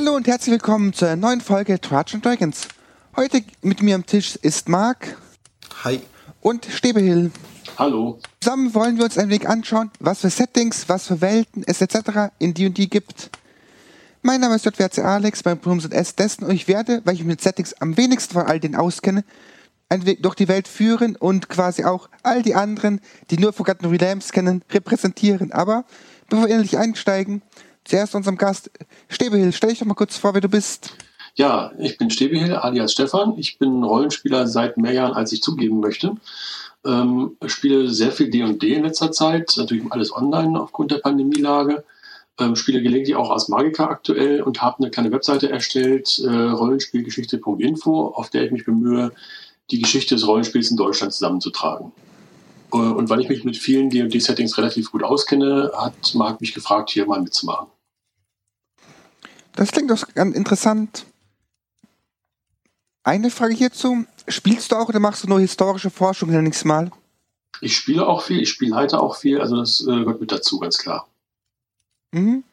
Hallo und herzlich willkommen zur neuen Folge Trudge Dragons. Heute mit mir am Tisch ist Marc. Hi. Und Stebehill. Hallo. Zusammen wollen wir uns ein wenig anschauen, was für Settings, was für Welten es etc. in D&D gibt. Mein Name ist JWC Alex, mein Pronomen sind S dessen und ich werde, weil ich mich mit Settings am wenigsten von all denen auskenne, einen Weg durch die Welt führen und quasi auch all die anderen, die nur Forgotten Realms kennen, repräsentieren. Aber bevor wir endlich einsteigen, zuerst unserem Gast Stebehill. Stell dich doch mal kurz vor, wer du bist. Ja, ich bin Stebehill, alias Stefan. Ich bin Rollenspieler seit mehr Jahren, als ich zugeben möchte. Ähm, spiele sehr viel D&D in letzter Zeit, natürlich alles online aufgrund der Pandemielage. Ähm, spiele gelegentlich auch als Magiker aktuell und habe eine kleine Webseite erstellt, äh, rollenspielgeschichte.info, auf der ich mich bemühe, die Geschichte des Rollenspiels in Deutschland zusammenzutragen. Äh, und weil ich mich mit vielen D&D-Settings relativ gut auskenne, hat Marc mich gefragt, hier mal mitzumachen. Das klingt doch ganz interessant. Eine Frage hierzu. Spielst du auch oder machst du nur historische Forschung, nenne ich es mal? Ich spiele auch viel, ich spiele heute auch viel, also das äh, gehört mit dazu, ganz klar. Mhm.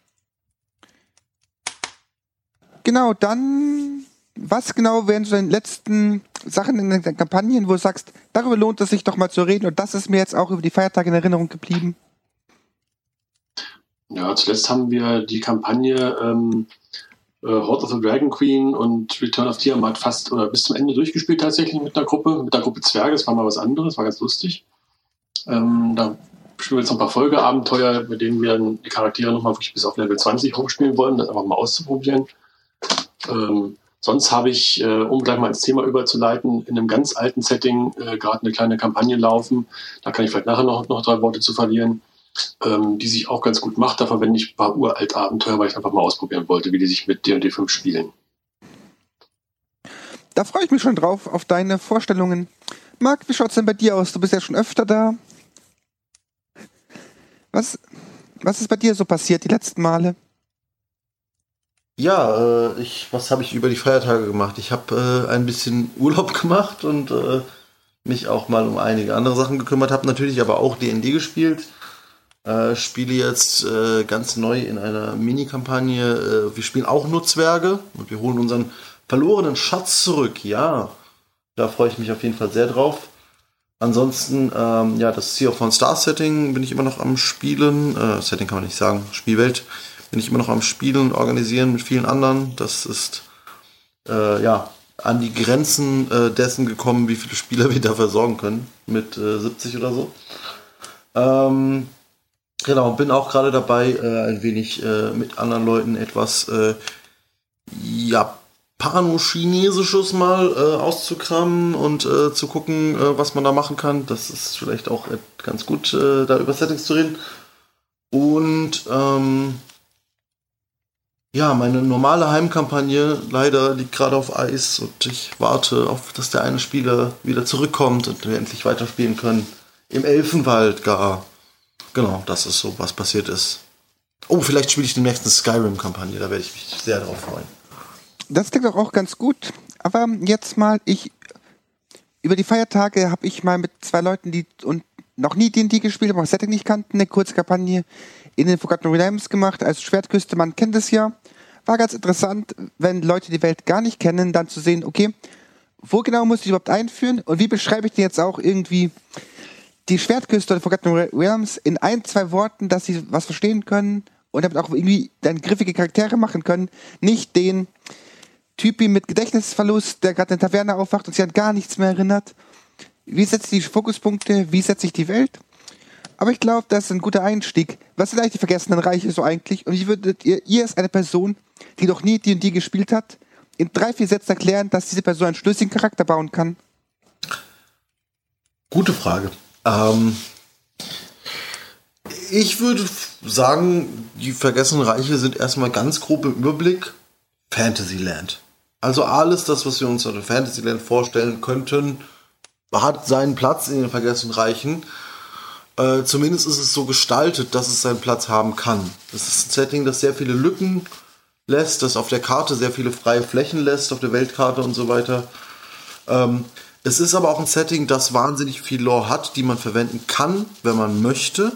Genau, dann, was genau wären so deine letzten Sachen in den Kampagnen, wo du sagst, darüber lohnt es sich doch mal zu reden und das ist mir jetzt auch über die Feiertage in Erinnerung geblieben? Ja, zuletzt haben wir die Kampagne ähm, äh, Horde of the Dragon Queen und Return of Tiamat fast oder bis zum Ende durchgespielt tatsächlich mit einer Gruppe, mit der Gruppe Zwerge, das war mal was anderes, war ganz lustig. Ähm, da spielen wir jetzt noch ein paar Folgeabenteuer, mit denen wir die Charaktere nochmal wirklich bis auf Level 20 hochspielen wollen, das einfach mal auszuprobieren. Ähm, sonst habe ich, äh, um gleich mal ins Thema überzuleiten, in einem ganz alten Setting äh, gerade eine kleine Kampagne laufen. Da kann ich vielleicht nachher noch, noch drei Worte zu verlieren, ähm, die sich auch ganz gut macht. Da verwende ich ein paar uralt Abenteuer, weil ich einfach mal ausprobieren wollte, wie die sich mit D&D 5 spielen. Da freue ich mich schon drauf, auf deine Vorstellungen. Marc, wie schaut es denn bei dir aus? Du bist ja schon öfter da. Was, was ist bei dir so passiert die letzten Male? Ja, äh, ich, was habe ich über die Feiertage gemacht? Ich habe äh, ein bisschen Urlaub gemacht und äh, mich auch mal um einige andere Sachen gekümmert. Habe natürlich aber auch D&D gespielt. Äh, spiele jetzt äh, ganz neu in einer Mini-Kampagne. Äh, wir spielen auch nur Zwerge und wir holen unseren verlorenen Schatz zurück. Ja, da freue ich mich auf jeden Fall sehr drauf. Ansonsten, ähm, ja, das Sea of One Star Setting bin ich immer noch am Spielen. Setting kann man nicht sagen, Spielwelt bin ich immer noch am Spielen, organisieren mit vielen anderen. Das ist, äh, ja, an die Grenzen äh, dessen gekommen, wie viele Spieler wir da versorgen können. Mit 70 äh, oder so. Ähm, genau, bin auch gerade dabei, äh, ein wenig äh, mit anderen Leuten etwas, ja, Pano-Chinesisches mal äh, auszukramen und äh, zu gucken, äh, was man da machen kann. Das ist vielleicht auch ganz gut, äh, da über Settings zu reden. Und ähm, ja, meine normale Heimkampagne leider liegt gerade auf Eis und ich warte auf, dass der eine Spieler wieder zurückkommt und wir endlich weiterspielen können. Im Elfenwald gar. Genau, das ist so, was passiert ist. Oh, vielleicht spiele ich die nächsten Skyrim-Kampagne, da werde ich mich sehr darauf freuen das klingt doch auch ganz gut. Aber jetzt mal, ich über die Feiertage habe ich mal mit zwei Leuten, die und noch nie D&D gespielt haben, auch Setting nicht kannten, eine kurze Kampagne in den Forgotten Realms gemacht. Also Schwertküste, man kennt es ja. War ganz interessant, wenn Leute die Welt gar nicht kennen, dann zu sehen, okay, wo genau muss ich überhaupt einführen und wie beschreibe ich denn jetzt auch irgendwie die Schwertküste oder Forgotten Realms in ein, zwei Worten, dass sie was verstehen können und damit auch irgendwie dann griffige Charaktere machen können. Nicht den, Typi mit Gedächtnisverlust, der gerade in der Taverne aufwacht und sich an gar nichts mehr erinnert. Wie setzt die Fokuspunkte? Wie setzt sich die Welt? Aber ich glaube, das ist ein guter Einstieg. Was sind eigentlich die vergessenen Reiche so eigentlich? Und wie würdet ihr, ihr als eine Person, die noch nie D&D gespielt hat, in drei, vier Sätzen erklären, dass diese Person einen schlüssigen Charakter bauen kann? Gute Frage. Ähm, ich würde sagen, die vergessenen Reiche sind erstmal ganz grob im Überblick Fantasyland. Also alles das, was wir uns unter Fantasyland vorstellen könnten, hat seinen Platz in den vergessenen Reichen. Äh, zumindest ist es so gestaltet, dass es seinen Platz haben kann. Das ist ein Setting, das sehr viele Lücken lässt, das auf der Karte sehr viele freie Flächen lässt, auf der Weltkarte und so weiter. Ähm, es ist aber auch ein Setting, das wahnsinnig viel Lore hat, die man verwenden kann, wenn man möchte.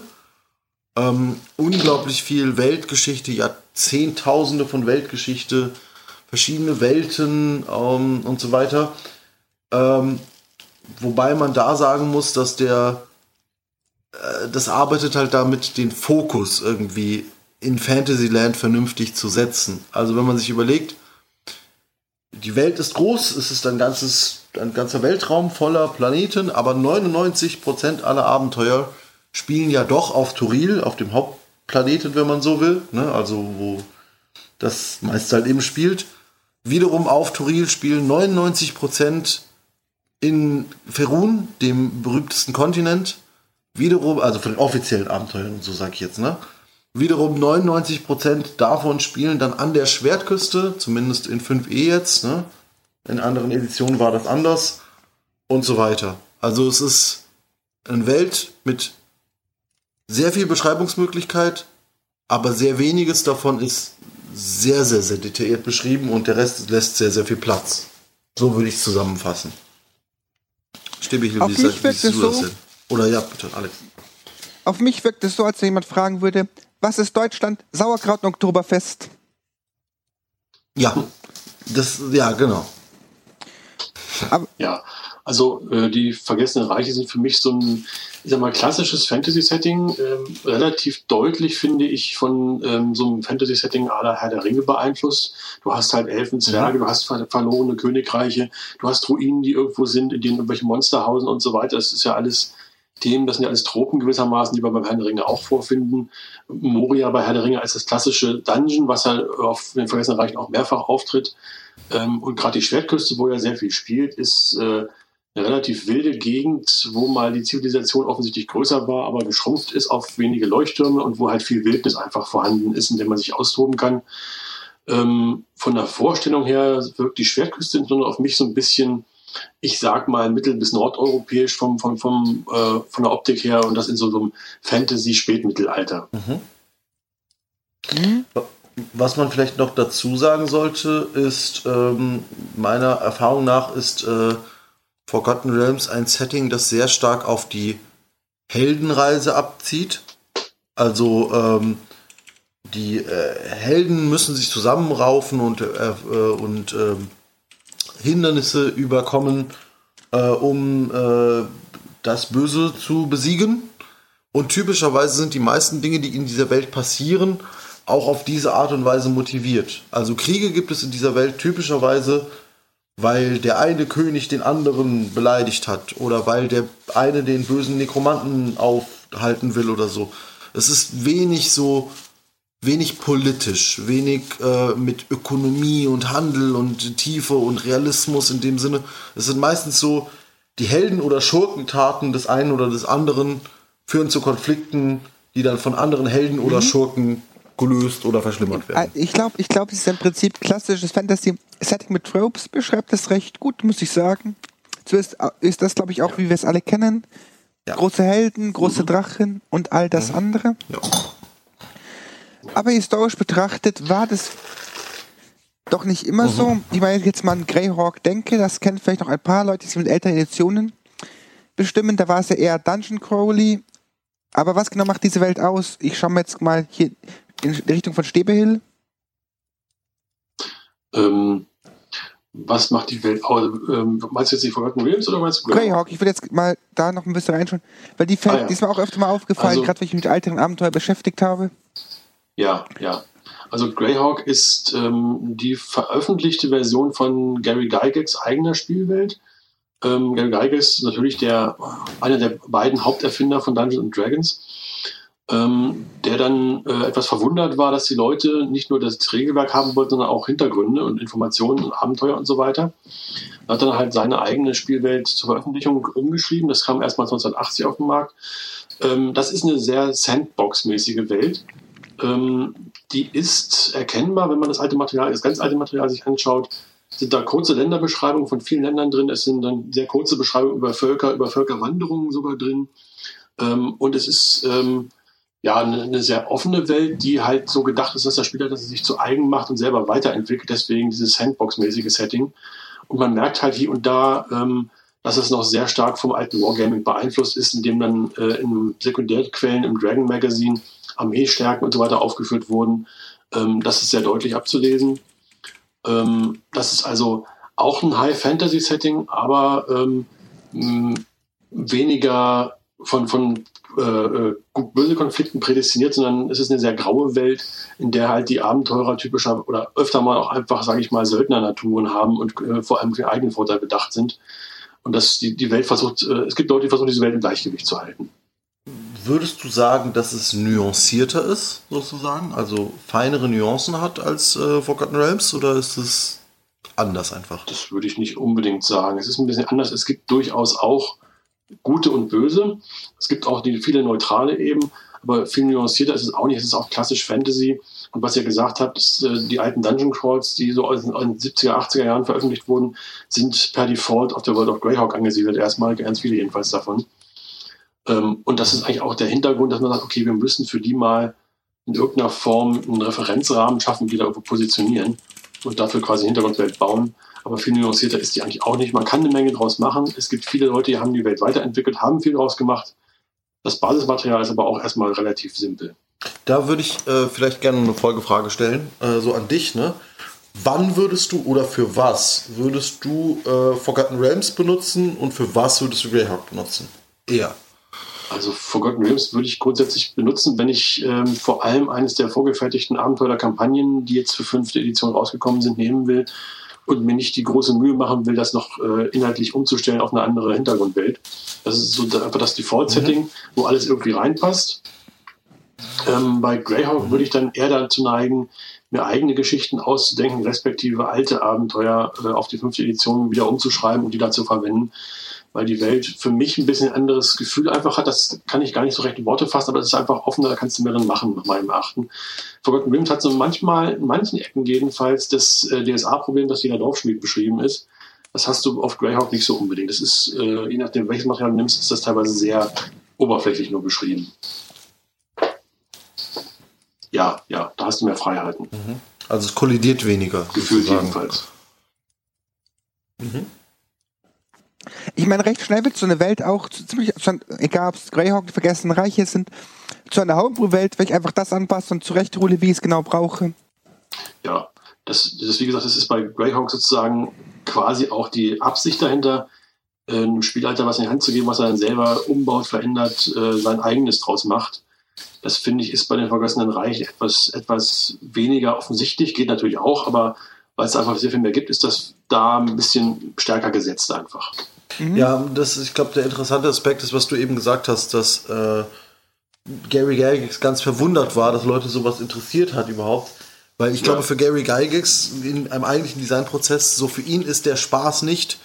Ähm, unglaublich viel Weltgeschichte, Jahrzehntausende von Weltgeschichte, verschiedene Welten ähm, und so weiter. Ähm, wobei man da sagen muss, dass der das arbeitet halt damit, den Fokus irgendwie in Fantasyland vernünftig zu setzen. Also wenn man sich überlegt, die Welt ist groß, es ist ein ganzes, ein ganzer Weltraum voller Planeten, aber 99% aller Abenteuer spielen ja doch auf Turil, auf dem Hauptplaneten, wenn man so will, ne? also wo das meist halt eben spielt. Wiederum auf Turil spielen 99% in Ferun, dem berühmtesten Kontinent. Wiederum, also von den offiziellen Abenteuern, so sage ich jetzt, ne? Wiederum 99% davon spielen dann an der Schwertküste, zumindest in 5e jetzt. Ne? In anderen Editionen war das anders und so weiter. Also es ist eine Welt mit sehr viel Beschreibungsmöglichkeit, aber sehr weniges davon ist sehr, sehr, sehr detailliert beschrieben und der Rest lässt sehr, sehr viel Platz. So würde ich es zusammenfassen. Stimme ich, Auf wie, mich wirkt es so- Oder ja, bitte, Alex. Auf mich wirkt es so, als wenn jemand fragen würde, was ist Deutschland? Sauerkraut und Oktoberfest. Ja, das, ja, genau. Ja, also äh, die Vergessenen Reiche sind für mich so ein, ich sag mal, klassisches Fantasy-Setting, ähm, relativ deutlich, finde ich, von ähm, so einem Fantasy-Setting aller Herr der Ringe beeinflusst. Du hast halt Elfen, Zwerge, du hast ver verlorene Königreiche, du hast Ruinen, die irgendwo sind, in denen irgendwelche Monster hausen und so weiter. Das ist ja alles Themen, das sind ja alles Tropen gewissermaßen, die wir beim Herrn der Ringe auch vorfinden. Moria bei Herr der Ringe als das klassische Dungeon, was ja auf den Vergessenen Reichen auch mehrfach auftritt. Ähm, und gerade die Schwertküste, wo er sehr viel spielt, ist äh, eine relativ wilde Gegend, wo mal die Zivilisation offensichtlich größer war, aber geschrumpft ist auf wenige Leuchttürme und wo halt viel Wildnis einfach vorhanden ist, in dem man sich austoben kann. Ähm, von der Vorstellung her wirkt die Schwertküste insbesondere auf mich so ein bisschen, ich sag mal, mittel- bis nordeuropäisch vom, vom, vom, äh, von der Optik her und das in so, einem Fantasy-Spätmittelalter. Hm? Was man vielleicht noch dazu sagen sollte, ist, ähm, meiner Erfahrung nach ist äh, Forgotten Realms ein Setting, das sehr stark auf die Heldenreise abzieht. Also ähm, die äh, Helden müssen sich zusammenraufen und, äh, äh, und ähm, Hindernisse überkommen, äh, um äh, das Böse zu besiegen. Und typischerweise sind die meisten Dinge, die in dieser Welt passieren, auch auf diese Art und Weise motiviert. Also Kriege gibt es in dieser Welt typischerweise, weil der eine König den anderen beleidigt hat oder weil der eine den bösen Nekromanten aufhalten will oder so. Es ist wenig so, wenig politisch, wenig äh, mit Ökonomie und Handel und Tiefe und Realismus in dem Sinne. Es sind meistens so die Helden- oder Schurkentaten des einen oder des anderen führen zu Konflikten, die dann von anderen Helden oder Schurken gelöst oder verschlimmert Äh, werden. Ich glaube, ich glaub, es ist im Prinzip klassisches Fantasy-Setting mit Tropes, beschreibt das recht gut, muss ich sagen. Zuerst ist das, glaube ich, auch, wie wir es alle kennen. Ja. Große Helden, große Drachen und all das andere. Ja. Aber historisch betrachtet war das doch nicht immer so. Ich meine, jetzt mal an Greyhawk denke, das kennen vielleicht noch ein paar Leute, die sich mit älteren Editionen bestimmen. Da war es ja eher Dungeon Crowley. Aber was genau macht diese Welt aus? Ich schaue mir jetzt mal hier in Richtung von Stebehill. Ähm, was macht die Welt aus? Ähm, meinst du jetzt die Forgotten Realms oder meinst du Greyhawk, ich will jetzt mal da noch ein bisschen reinschauen, weil die fällt, Ah, ja. die ist mir auch öfter mal aufgefallen, Also- gerade wenn ich mich mit älteren Abenteuer beschäftigt habe. Ja, ja. Also Greyhawk ist ähm, die veröffentlichte Version von Gary Gygax eigener Spielwelt. Ähm, Gary Gygax ist natürlich der, einer der beiden Haupterfinder von Dungeons Dragons, ähm, der dann äh, etwas verwundert war, dass die Leute nicht nur das Regelwerk haben wollten, sondern auch Hintergründe und Informationen und Abenteuer und so weiter. Er hat dann halt seine eigene Spielwelt zur Veröffentlichung umgeschrieben. Das kam erstmal 1980 auf den Markt. Ähm, das ist eine sehr Sandbox-mäßige Welt. Ähm, die ist erkennbar, wenn man das alte Material, das ganz alte Material sich anschaut, sind da kurze Länderbeschreibungen von vielen Ländern drin. Es sind dann sehr kurze Beschreibungen über Völker, über Völkerwanderungen sogar drin. Ähm, und es ist ähm, ja eine, sehr offene Welt, die halt so gedacht ist, dass der Spieler das sich zu eigen macht und selber weiterentwickelt. Deswegen dieses Sandbox-mäßige Setting. Und man merkt halt hier und da, dass es noch sehr stark vom alten Wargaming beeinflusst ist, indem dann äh, in Sekundärquellen im Dragon Magazine Armeestärken und so weiter aufgeführt wurden. Ähm, das ist sehr deutlich abzulesen. Ähm, das ist also auch ein High-Fantasy-Setting, aber ähm, weniger von, von äh, äh böse Konflikten prädestiniert, sondern es ist eine sehr graue Welt, in der halt die Abenteurer typischer oder öfter mal auch einfach, sage ich mal, Söldner-Naturen haben und äh, vor allem für eigenen Vorteil bedacht sind. Und dass die, die Welt versucht, äh, es gibt Leute, die versuchen, diese Welt im Gleichgewicht zu halten. Würdest du sagen, dass es nuancierter ist, sozusagen? Also feinere Nuancen hat als äh, Forgotten Realms oder ist es anders einfach? Das würde ich nicht unbedingt sagen. Es ist ein bisschen anders. Es gibt durchaus auch gute und böse. Es gibt auch die viele neutrale eben, aber viel nuancierter ist es auch nicht. Es ist auch klassisch Fantasy. Und was ihr gesagt habt, ist, äh, die alten Dungeon Crawls, die so in den 70er, 80er Jahren veröffentlicht wurden, sind per Default auf der World of Greyhawk angesiedelt. Erstmal ganz viele jedenfalls davon. Ähm, und das ist eigentlich auch der Hintergrund, dass man sagt, okay, wir müssen für die mal in irgendeiner Form einen Referenzrahmen schaffen, die da irgendwo positionieren und dafür quasi Hintergrundwelt bauen. Aber viel nuancierter ist die eigentlich auch nicht. Man kann eine Menge draus machen. Es gibt viele Leute, die haben die Welt weiterentwickelt, haben viel draus gemacht. Das Basismaterial ist aber auch erstmal relativ simpel. Da würde ich äh, vielleicht gerne eine Folgefrage stellen, äh, so an dich. Ne? Wann würdest du oder für was würdest du äh, Forgotten Realms benutzen und für was würdest du Greyhawk benutzen? Eher. Also Forgotten Realms würde ich grundsätzlich benutzen, wenn ich ähm, vor allem eines der vorgefertigten Abenteuerkampagnen, die jetzt für fünfte Edition rausgekommen sind, nehmen will und mir nicht die große Mühe machen will, das noch äh, inhaltlich umzustellen auf eine andere Hintergrundwelt. Das ist so einfach das Default-Setting, mhm. wo alles irgendwie reinpasst. Ähm, bei Greyhawk würde ich dann eher dazu neigen, mir eigene Geschichten auszudenken, respektive alte Abenteuer äh, auf die fünfte Edition wieder umzuschreiben und die da zu verwenden weil die Welt für mich ein bisschen anderes Gefühl einfach hat. Das kann ich gar nicht so recht in Worte fassen, aber es ist einfach offener, da kannst du mehr drin machen, nach meinem Erachten. Forgotten Realms hat so manchmal, in manchen Ecken jedenfalls, das äh, DSA-Problem, das jeder Dorfschmied beschrieben ist. Das hast du auf Greyhawk nicht so unbedingt. Das ist, äh, je nachdem, welches Material du nimmst, ist das teilweise sehr oberflächlich nur beschrieben. Ja, ja, da hast du mehr Freiheiten. Mhm. Also es kollidiert weniger. Gefühlt jedenfalls. Mhm. Ich meine, recht schnell wird so eine Welt auch ziemlich, egal ob es Greyhawk, die vergessenen Reiche sind, zu einer Homebrew-Welt, wenn ich einfach das anpasse und zurechtrole, wie ich es genau brauche. Ja, das, das, wie gesagt, das ist bei Greyhawk sozusagen quasi auch die Absicht dahinter, äh, einem Spielleiter was in die Hand zu geben, was er dann selber umbaut, verändert, äh, sein eigenes draus macht. Das finde ich ist bei den Vergessenen Reich etwas, etwas weniger offensichtlich, geht natürlich auch, aber weil es einfach sehr viel mehr gibt, ist das da ein bisschen stärker gesetzt einfach. Mhm. Ja, das ist, ich glaube, der interessante Aspekt ist, was du eben gesagt hast, dass äh, Gary Gygax ganz verwundert war, dass Leute sowas interessiert hat überhaupt. Weil ich ja. glaube, für Gary Gygax in einem eigentlichen Designprozess, so für ihn ist der Spaß nicht,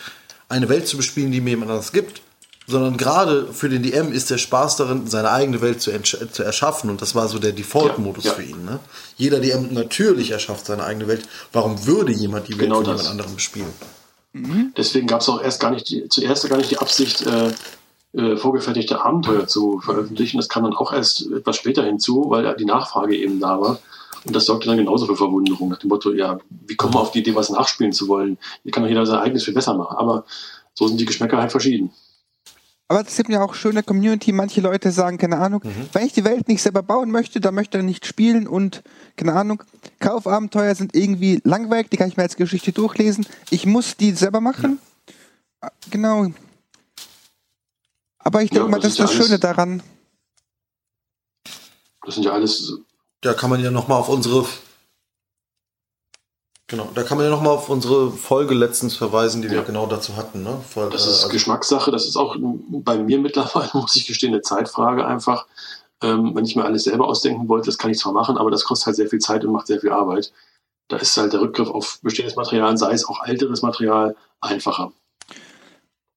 eine Welt zu bespielen, die mir jemand anderes gibt, sondern gerade für den DM ist der Spaß darin, seine eigene Welt zu, zu erschaffen. Und das war so der Default-Modus ja, ja. für ihn. Ne? Jeder DM natürlich erschafft seine eigene Welt. Warum würde jemand die Welt genau von jemand anderem bespielen? Mhm. Deswegen gab es auch erst gar nicht die, zuerst gar nicht die Absicht, äh, äh, vorgefertigte Abenteuer zu veröffentlichen. Das kam dann auch erst etwas später hinzu, weil die Nachfrage eben da war. Und das sorgte dann genauso für Verwunderung, nach dem Motto, ja, wie kommt man auf die Idee, was nachspielen zu wollen? Hier kann doch jeder sein eigenes viel besser machen. Aber so sind die Geschmäcker halt verschieden. Aber es gibt ja auch schöne Community. Manche Leute sagen, keine Ahnung, mhm. wenn ich die Welt nicht selber bauen möchte, dann möchte er nicht spielen und, keine Ahnung, Kaufabenteuer sind irgendwie langweilig, die kann ich mir als Geschichte durchlesen. Ich muss die selber machen. Ja. Genau. Aber ich denke ja, mal, das ist das ja Schöne daran. Das sind ja alles. Da kann man ja nochmal auf unsere Genau, da kann man ja nochmal auf unsere Folge letztens verweisen, die wir genau dazu hatten. Ne? Voll, das ist also Geschmackssache, das ist auch bei mir mittlerweile, muss ich gestehen, eine Zeitfrage einfach. Ähm, wenn ich mir alles selber ausdenken wollte, das kann ich zwar machen, aber das kostet halt sehr viel Zeit und macht sehr viel Arbeit. Da ist halt der Rückgriff auf bestehendes Material, sei es auch älteres Material, einfacher.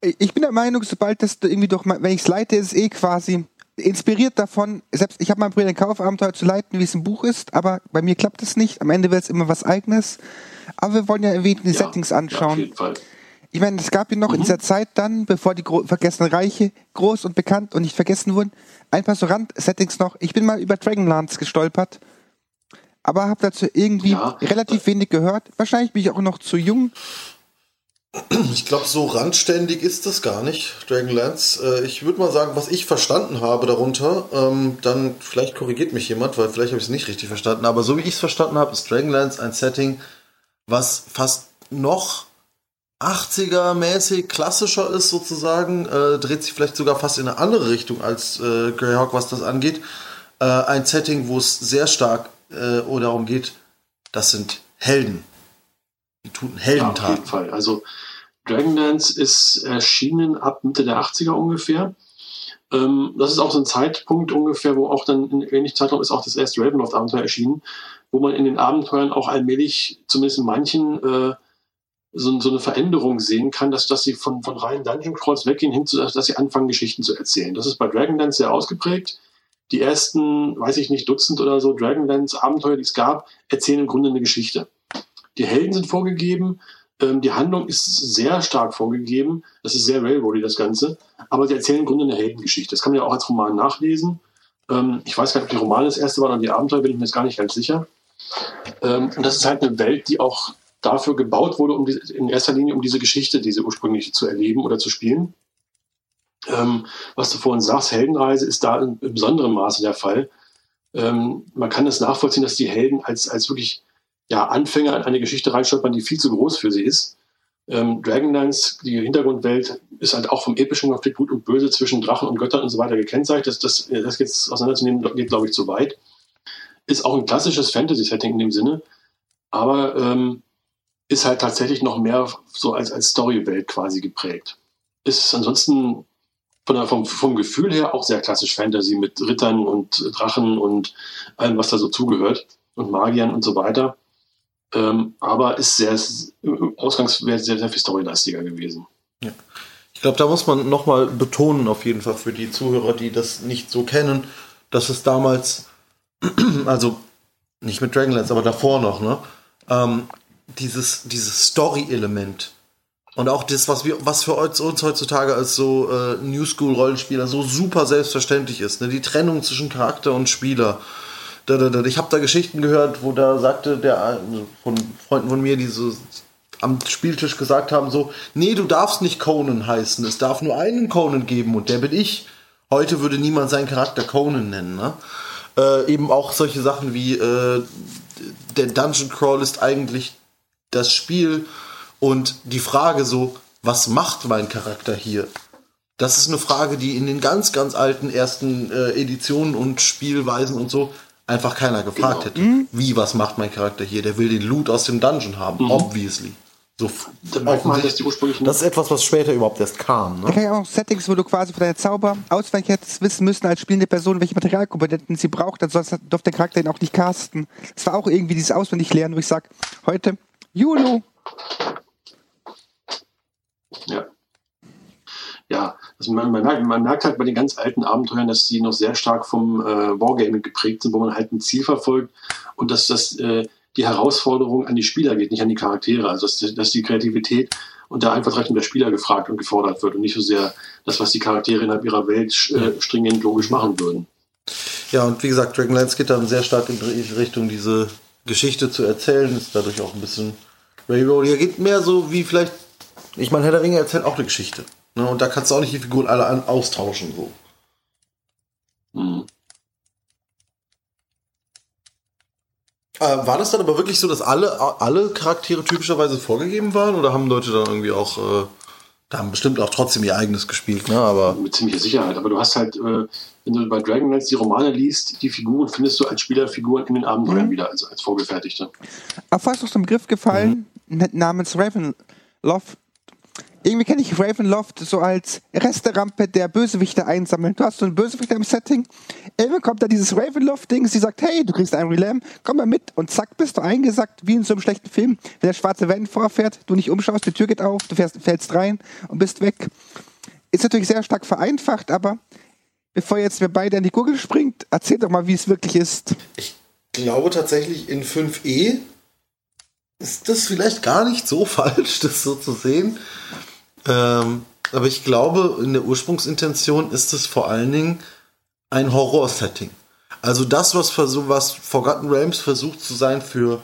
Ich bin der Meinung, sobald das irgendwie doch, wenn ich es leite, ist es eh quasi inspiriert davon, selbst ich habe mal probiert, ein Kaufabenteuer zu leiten, wie es im Buch ist, aber bei mir klappt es nicht. Am Ende wird es immer was Eigenes. Aber wir wollen ja erwähnt die ja, Settings anschauen. Auf jeden Fall. Ich meine, es gab ja noch mhm. in dieser Zeit dann, bevor die vergessenen Reiche groß und bekannt und nicht vergessen wurden, ein paar so Rand-Settings noch. Ich bin mal über Dragonlance gestolpert, aber habe dazu irgendwie ja. relativ wenig gehört. Wahrscheinlich bin ich auch noch zu jung. Ich glaube, so randständig ist das gar nicht, Dragonlance. Äh, ich würde mal sagen, was ich verstanden habe darunter, ähm, dann vielleicht korrigiert mich jemand, weil vielleicht habe ich es nicht richtig verstanden, aber so wie ich es verstanden habe, ist Dragonlance ein Setting, was fast noch 80er-mäßig klassischer ist sozusagen, äh, dreht sich vielleicht sogar fast in eine andere Richtung als äh, Greyhawk, was das angeht. Äh, ein Setting, wo es sehr stark äh, darum geht, das sind Helden. Die tun Heldentaten. Ja, auf jeden Fall. Also Dragonlance ist erschienen ab Mitte der 80er ungefähr. Ähm, das ist auch so ein Zeitpunkt ungefähr, wo auch dann in ähnlichem Zeitraum ist auch das erste Ravenloft-Abenteuer erschienen, wo man in den Abenteuern auch allmählich, zumindest in manchen, äh, so, so, eine Veränderung sehen kann, dass, dass sie von, von reinen Dungeon Crawls weggehen, hin zu, dass, dass sie anfangen, Geschichten zu erzählen. Das ist bei Dragonlance sehr ausgeprägt. Die ersten, weiß ich nicht, Dutzend oder so Dragonlance-Abenteuer, die es gab, erzählen im Grunde eine Geschichte. Die Helden sind vorgegeben, ähm, die Handlung ist sehr stark vorgegeben. Das ist sehr railroady, das Ganze. Aber sie erzählen im Grunde eine Heldengeschichte. Das kann man ja auch als Roman nachlesen. Ähm, ich weiß gar nicht, ob die Romane das erste waren oder die Abenteuer, bin ich mir jetzt gar nicht ganz sicher. Ähm, und das ist halt eine Welt, die auch dafür gebaut wurde, um die, in erster Linie um diese Geschichte, diese ursprüngliche zu erleben oder zu spielen. Ähm, was du vorhin sagst, Heldenreise ist da in, besonderem Maße der Fall. Ähm, man kann es das nachvollziehen, dass die Helden als, als wirklich ja, Anfänger in eine Geschichte reinstolpern, die viel zu groß für sie ist. Ähm, Dragonlance, die Hintergrundwelt, ist halt auch vom epischen Konflikt Gut und Böse zwischen Drachen und Göttern und so weiter gekennzeichnet. Das, das, das jetzt auseinanderzunehmen, geht, glaube ich, zu weit. Ist auch ein klassisches Fantasy-Setting in dem Sinne, aber ähm, ist halt tatsächlich noch mehr so als, als Story-Welt quasi geprägt. Ist ansonsten von der, vom, vom Gefühl her auch sehr klassisch Fantasy mit Rittern und Drachen und allem, was da so zugehört und Magiern und so weiter. Ähm, aber ist sehr, ausgangs wäre sehr, sehr viel storylastiger gewesen. Ja. Ich glaube, da muss man nochmal betonen, auf jeden Fall für die Zuhörer, die das nicht so kennen, dass es damals, also nicht mit Dragonlance, aber davor noch, ne, ähm, dieses, dieses Story-Element und auch das, was wir, was für uns, heutzutage als so äh, New School Rollenspieler so super selbstverständlich ist, ne, die Trennung zwischen Charakter und Spieler ich habe da Geschichten gehört, wo da sagte der also von Freunden von mir, die so am Spieltisch gesagt haben, so, nee, du darfst nicht Conan heißen, es darf nur einen Conan geben und der bin ich. Heute würde niemand seinen Charakter Conan nennen, ne? Äh, eben auch solche Sachen wie äh, der Dungeon Crawl ist eigentlich das Spiel und die Frage so, was macht mein Charakter hier? Das ist eine Frage, die in den ganz, ganz alten ersten äh, Editionen und Spielweisen und so einfach keiner gefragt genau. hätte. Mhm. Wie, was macht mein Charakter hier? Der will den Loot aus dem Dungeon haben, mhm. obviously. So man, dass die ursprünglichen das ist etwas, was später überhaupt erst kam. Ne? Da kann ja auch Settings, wo du quasi von deiner Zauber ausweichen hättest wissen müssen als spielende Person, welche Materialkomponenten sie braucht, dann sonst durfte der Charakter ihn auch nicht casten. Das war auch irgendwie dieses Auswendiglernen, wo ich sage, heute, YOLO. Ja ja, also man, man, merkt, man merkt halt bei den ganz alten Abenteuern, dass die noch sehr stark vom äh, Wargaming geprägt sind, wo man halt ein Ziel verfolgt und dass das äh, die Herausforderung an die Spieler geht, nicht an die Charaktere. Also dass, dass die Kreativität und der Einfallsrechnung der Spieler gefragt und gefordert wird und nicht so sehr das, was die Charaktere innerhalb ihrer Welt äh, stringent logisch machen würden. Ja, und wie gesagt, Dragonlance geht dann sehr stark in Richtung, diese Geschichte zu erzählen, ist dadurch auch ein bisschen Railroad. Hier geht mehr so wie vielleicht, ich meine, Herr der Ringe erzählt auch eine Geschichte. Ne? Und da kannst du auch nicht die Figuren alle an, austauschen. So. Mhm. Äh, war das dann aber wirklich so, dass alle, alle Charaktere typischerweise vorgegeben waren? Oder haben Leute dann irgendwie auch, äh, da haben bestimmt auch trotzdem ihr eigenes gespielt, ne? Aber Mit ziemlicher Sicherheit. Aber du hast halt, äh, wenn du bei Dragonlance die Romane liest, die Figuren findest du als Spielerfiguren in den Abenteuern mhm. wieder, also als vorgefertigte. Aber fast aus dem Begriff gefallen, mhm. namens Ravenloft irgendwie kenne ich Ravenloft so als Resterampe der Bösewichte einsammeln. Du hast so einen Bösewichter im Setting, irgendwann kommt da dieses Ravenloft-Ding, sie sagt, hey, du kriegst einen Relam, komm mal mit und zack, bist du eingesackt, wie in so einem schlechten Film. Wenn der schwarze Van vorfährt, du nicht umschaust, die Tür geht auf, du fährst, fällst rein und bist weg. Ist natürlich sehr stark vereinfacht, aber bevor jetzt wir beide an die Gurgel springt, erzähl doch mal, wie es wirklich ist. Ich glaube tatsächlich in 5e ist das vielleicht gar nicht so falsch, das so zu sehen. Ähm, aber ich glaube, in der Ursprungsintention ist es vor allen Dingen ein Horror-Setting. Also das, was, was Forgotten Realms versucht zu sein für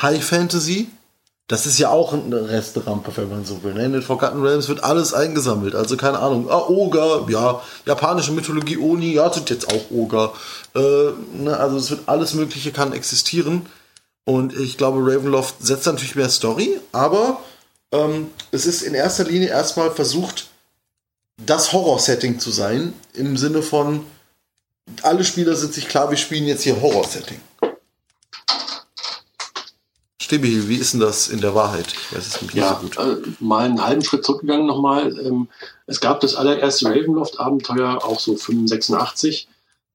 High Fantasy, Das ist ja auch eine Resterampe, wenn man so will. Ne? In den Forgotten Realms wird alles eingesammelt. Also keine Ahnung. Ah, Oger, ja. Japanische Mythologie, Oni, ja, sind jetzt auch Oger. Äh, ne? Also es wird alles Mögliche kann existieren. Und ich glaube, Ravenloft setzt natürlich mehr Story, aber ähm, es ist in erster Linie erstmal versucht, das Horror-Setting zu sein. Im Sinne von, alle Spieler sind sich klar, wir spielen jetzt hier Horror-Setting. Stibbi, wie ist denn das in der Wahrheit? Ich weiß es nicht ja, so gut. Äh, mal einen halben Schritt zurückgegangen nochmal. Ähm, es gab das allererste Ravenloft-Abenteuer, auch so 85.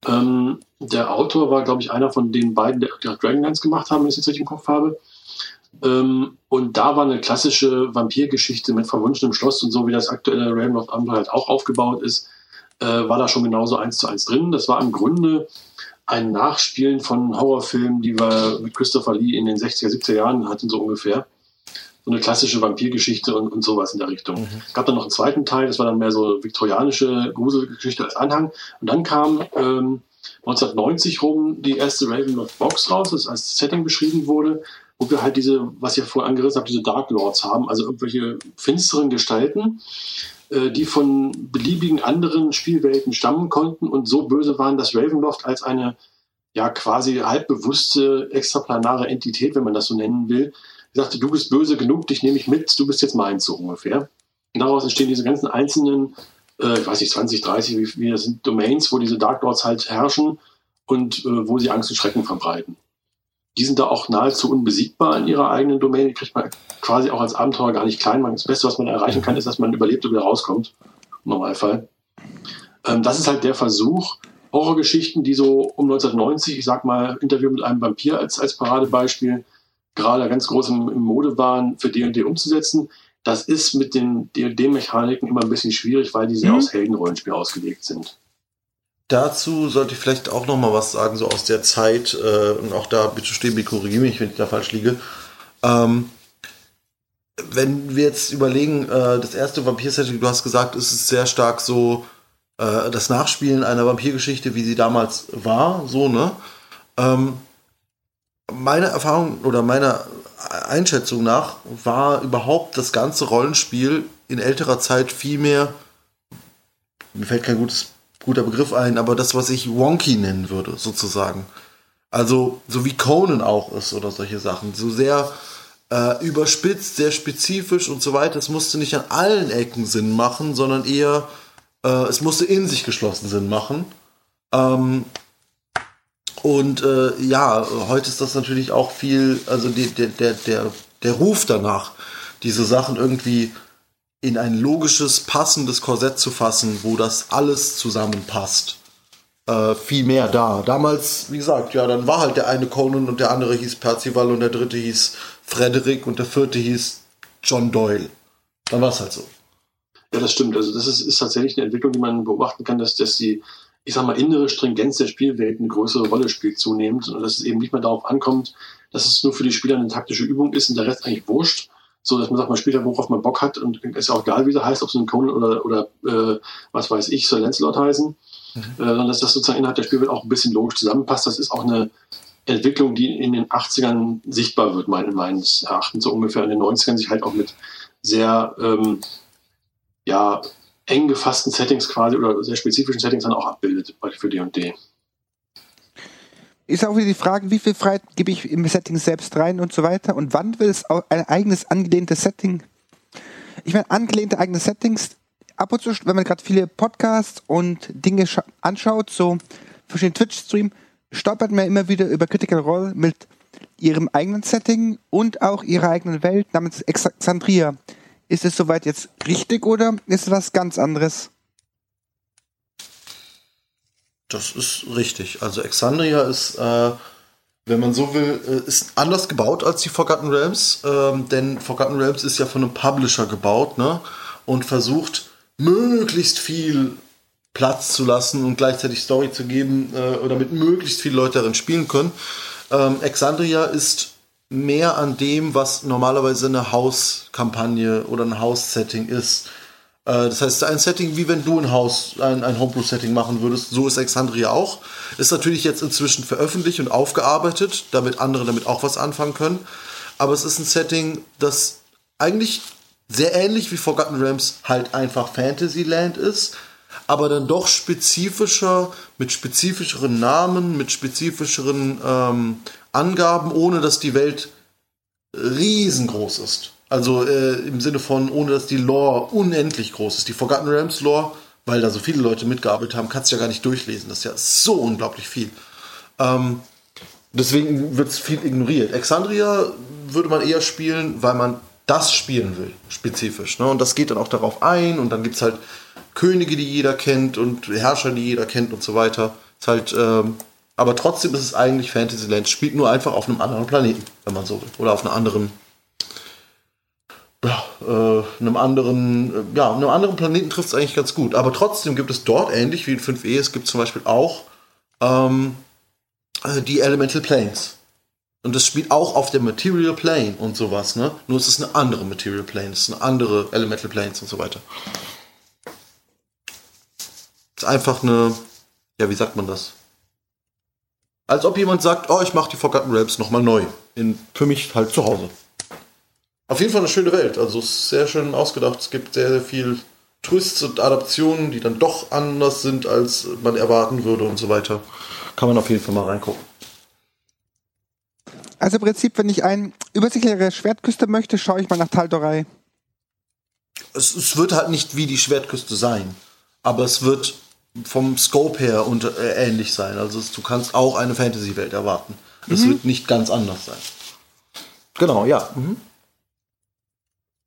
Ähm, der Autor war, glaube ich, einer von den beiden, der, der Dragonlance gemacht haben, wenn ich es jetzt richtig im Kopf habe. Ähm, und da war eine klassische Vampirgeschichte mit verwunschenem Schloss und so, wie das aktuelle Ravenloft-Abenteuer halt auch aufgebaut ist, äh, war da schon genauso eins zu eins drin. Das war im Grunde ein Nachspielen von Horrorfilmen, die wir mit Christopher Lee in den 60er, 70er Jahren hatten, so ungefähr. So eine klassische Vampirgeschichte und, und sowas in der Richtung. Mhm. Es gab dann noch einen zweiten Teil, das war dann mehr so viktorianische Gruselgeschichte als Anhang. Und dann kam ähm, 1990 rum die erste Ravenloft Box raus, das als Setting beschrieben wurde, wo wir halt diese, was ihr vorhin angerissen habt, diese Dark Lords haben, also irgendwelche finsteren Gestalten, äh, die von beliebigen anderen Spielwelten stammen konnten und so böse waren, dass Ravenloft als eine ja quasi halbbewusste extraplanare Entität, wenn man das so nennen will, sagte, du bist böse genug, dich nehme ich mit, du bist jetzt meins so ungefähr. Und daraus entstehen diese ganzen einzelnen, äh, ich weiß nicht, 20, 30, wie, wie das sind Domains, wo diese Dark Lords halt herrschen und äh, wo sie Angst und Schrecken verbreiten die sind da auch nahezu unbesiegbar in ihrer eigenen Domäne. Die kriegt man quasi auch als Abenteuer gar nicht klein. Das Beste, was man erreichen kann, ist, dass man überlebt und wieder rauskommt. Im Normalfall. Ähm, das ist halt der Versuch, Horrorgeschichten, die so um 1990, ich sag mal, Interview mit einem Vampir als, als Paradebeispiel, gerade ganz groß im, im Mode waren, für D&D umzusetzen. Das ist mit den D&D-Mechaniken immer ein bisschen schwierig, weil die sehr mhm. aus Heldenrollenspiel ausgelegt sind. Dazu sollte ich vielleicht auch noch mal was sagen, so aus der Zeit, äh, und auch da bitte stehen, korrigiere mich, wenn ich da falsch liege. Ähm, wenn wir jetzt überlegen, äh, das erste Vampir-Setting, du hast gesagt, ist es sehr stark so äh, das Nachspielen einer Vampirgeschichte, wie sie damals war, so, ne? Ähm, meine Erfahrung oder meiner Einschätzung nach war überhaupt das ganze Rollenspiel in älterer Zeit viel mehr, mir fällt kein gutes guter Begriff ein, aber das, was ich wonky nennen würde, sozusagen. Also, so wie Conan auch ist oder solche Sachen. So sehr äh, überspitzt, sehr spezifisch und so weiter. Es musste nicht an allen Ecken Sinn machen, sondern eher, äh, es musste in sich geschlossen Sinn machen. Ähm, und äh, ja, heute ist das natürlich auch viel, also die, der, der, der, der Ruf danach, diese Sachen irgendwie in ein logisches, passendes Korsett zu fassen, wo das alles zusammenpasst. Äh, viel mehr da. Damals, wie gesagt, ja, dann war halt der eine Conan und der andere hieß Percival und der dritte hieß Frederick und der vierte hieß John Doyle. Dann war es halt so. Ja, das stimmt. Also das ist, ist tatsächlich eine Entwicklung, die man beobachten kann, dass, dass die, ich sag mal, innere Stringenz der Spielwelt eine größere Rolle spielt zunehmend und dass es eben nicht mehr darauf ankommt, dass es nur für die Spieler eine taktische Übung ist und der Rest eigentlich wurscht, so dass man sagt, man spielt halt, worauf man Bock hat und ist ja auch egal, wie sie heißt, ob es ein Conan oder, oder äh, was weiß ich, soll Lancelot heißen, mhm. äh, sondern dass das sozusagen innerhalb der Spielwelt auch ein bisschen logisch zusammenpasst. Das ist auch eine Entwicklung, die in den 80ern sichtbar wird, meines Erachtens, so ungefähr in den 90ern sich halt auch mit sehr ähm, ja, eng gefassten Settings quasi oder sehr spezifischen Settings dann auch abbildet für D&D. &D ist auch wieder die Frage, wie viel Freiheit gebe ich im Setting selbst rein und so weiter und wann will es auch ein eigenes angelehntes Setting? Ich meine, angelehnte eigene Settings, ab und zu, wenn man gerade viele Podcasts und Dinge anschaut, so verschiedene Twitch-Stream, stolpert man immer wieder über Critical Role mit ihrem eigenen Setting und auch ihrer eigenen Welt namens Exandria. Ist es soweit jetzt richtig oder ist es was ganz anderes? Das ist richtig. Also Exandria ist, äh, wenn man so will, äh, ist anders gebaut als die Forgotten Realms, ähm, denn Forgotten Realms ist ja von einem Publisher gebaut, ne? Und versucht möglichst viel Platz zu lassen und gleichzeitig Story zu geben, äh, damit möglichst viele Leute darin spielen können. Ähm, Exandria ist mehr an dem, was normalerweise eine Hauskampagne oder ein Haus-Setting ist. Äh, das heißt, ein Setting, wie wenn du ein Haus, ein, ein Homebrew-Setting machen würdest, so ist Exandria auch. Ist natürlich jetzt inzwischen veröffentlicht und aufgearbeitet, damit andere damit auch was anfangen können. aber es ist ein Setting, das eigentlich sehr ähnlich wie Forgotten Realms halt einfach Fantasyland ist, aber dann doch spezifischer, mit spezifischeren Namen, mit spezifischeren ähm, Angaben, ohne dass die Welt riesengroß ist. Also äh, im Sinne von, ohne dass die Lore unendlich groß ist. Die Forgotten Realms Lore, weil da so viele Leute mitgearbeitet haben, kannst du ja gar nicht durchlesen. Das ist ja so unglaublich viel. Ähm, deswegen wird es viel ignoriert. Exandria würde man eher spielen, weil man das spielen will, spezifisch. Ne? Und das geht dann auch darauf ein und dann gibt es halt Könige, die jeder kennt und Herrscher, die jeder kennt und so weiter. Ist halt, ähm, aber trotzdem ist es eigentlich Fantasyland. Spielt nur einfach auf einem anderen Planeten, wenn man so will. Oder auf einer anderen, ja, äh, einem anderen, äh, ja, einem anderen Planeten trifft es eigentlich ganz gut. Aber trotzdem gibt es dort, ähnlich wie in 5e, es gibt zum Beispiel auch ähm, äh, die Elemental Planes. Und das spielt auch auf der Material Plane und sowas, ne? Nur es ist eine andere Material Plane, es eine andere Elemental Planes und so weiter. Es ist einfach eine, ja, wie sagt man das? Als ob jemand sagt, oh, ich mache die Forgotten Realms nochmal neu. In, für mich halt zu Hause. Auf jeden Fall eine schöne Welt. Also es ist sehr schön ausgedacht. Es gibt sehr, sehr viel Twists und Adaptionen, die dann doch anders sind, als man erwarten würde und so weiter. Kann man auf jeden Fall mal reingucken. Also im Prinzip, wenn ich ein übersichlere Schwertküste möchte, schaue ich mal nach Tal'Dorei. Es, es, wird halt nicht wie die Schwertküste sein, aber es wird vom Scope her und, äh, ähnlich sein. Also es, du kannst auch eine Fantasy-Welt erwarten. Es mhm. wird nicht ganz anders sein. Genau, ja. Mhm.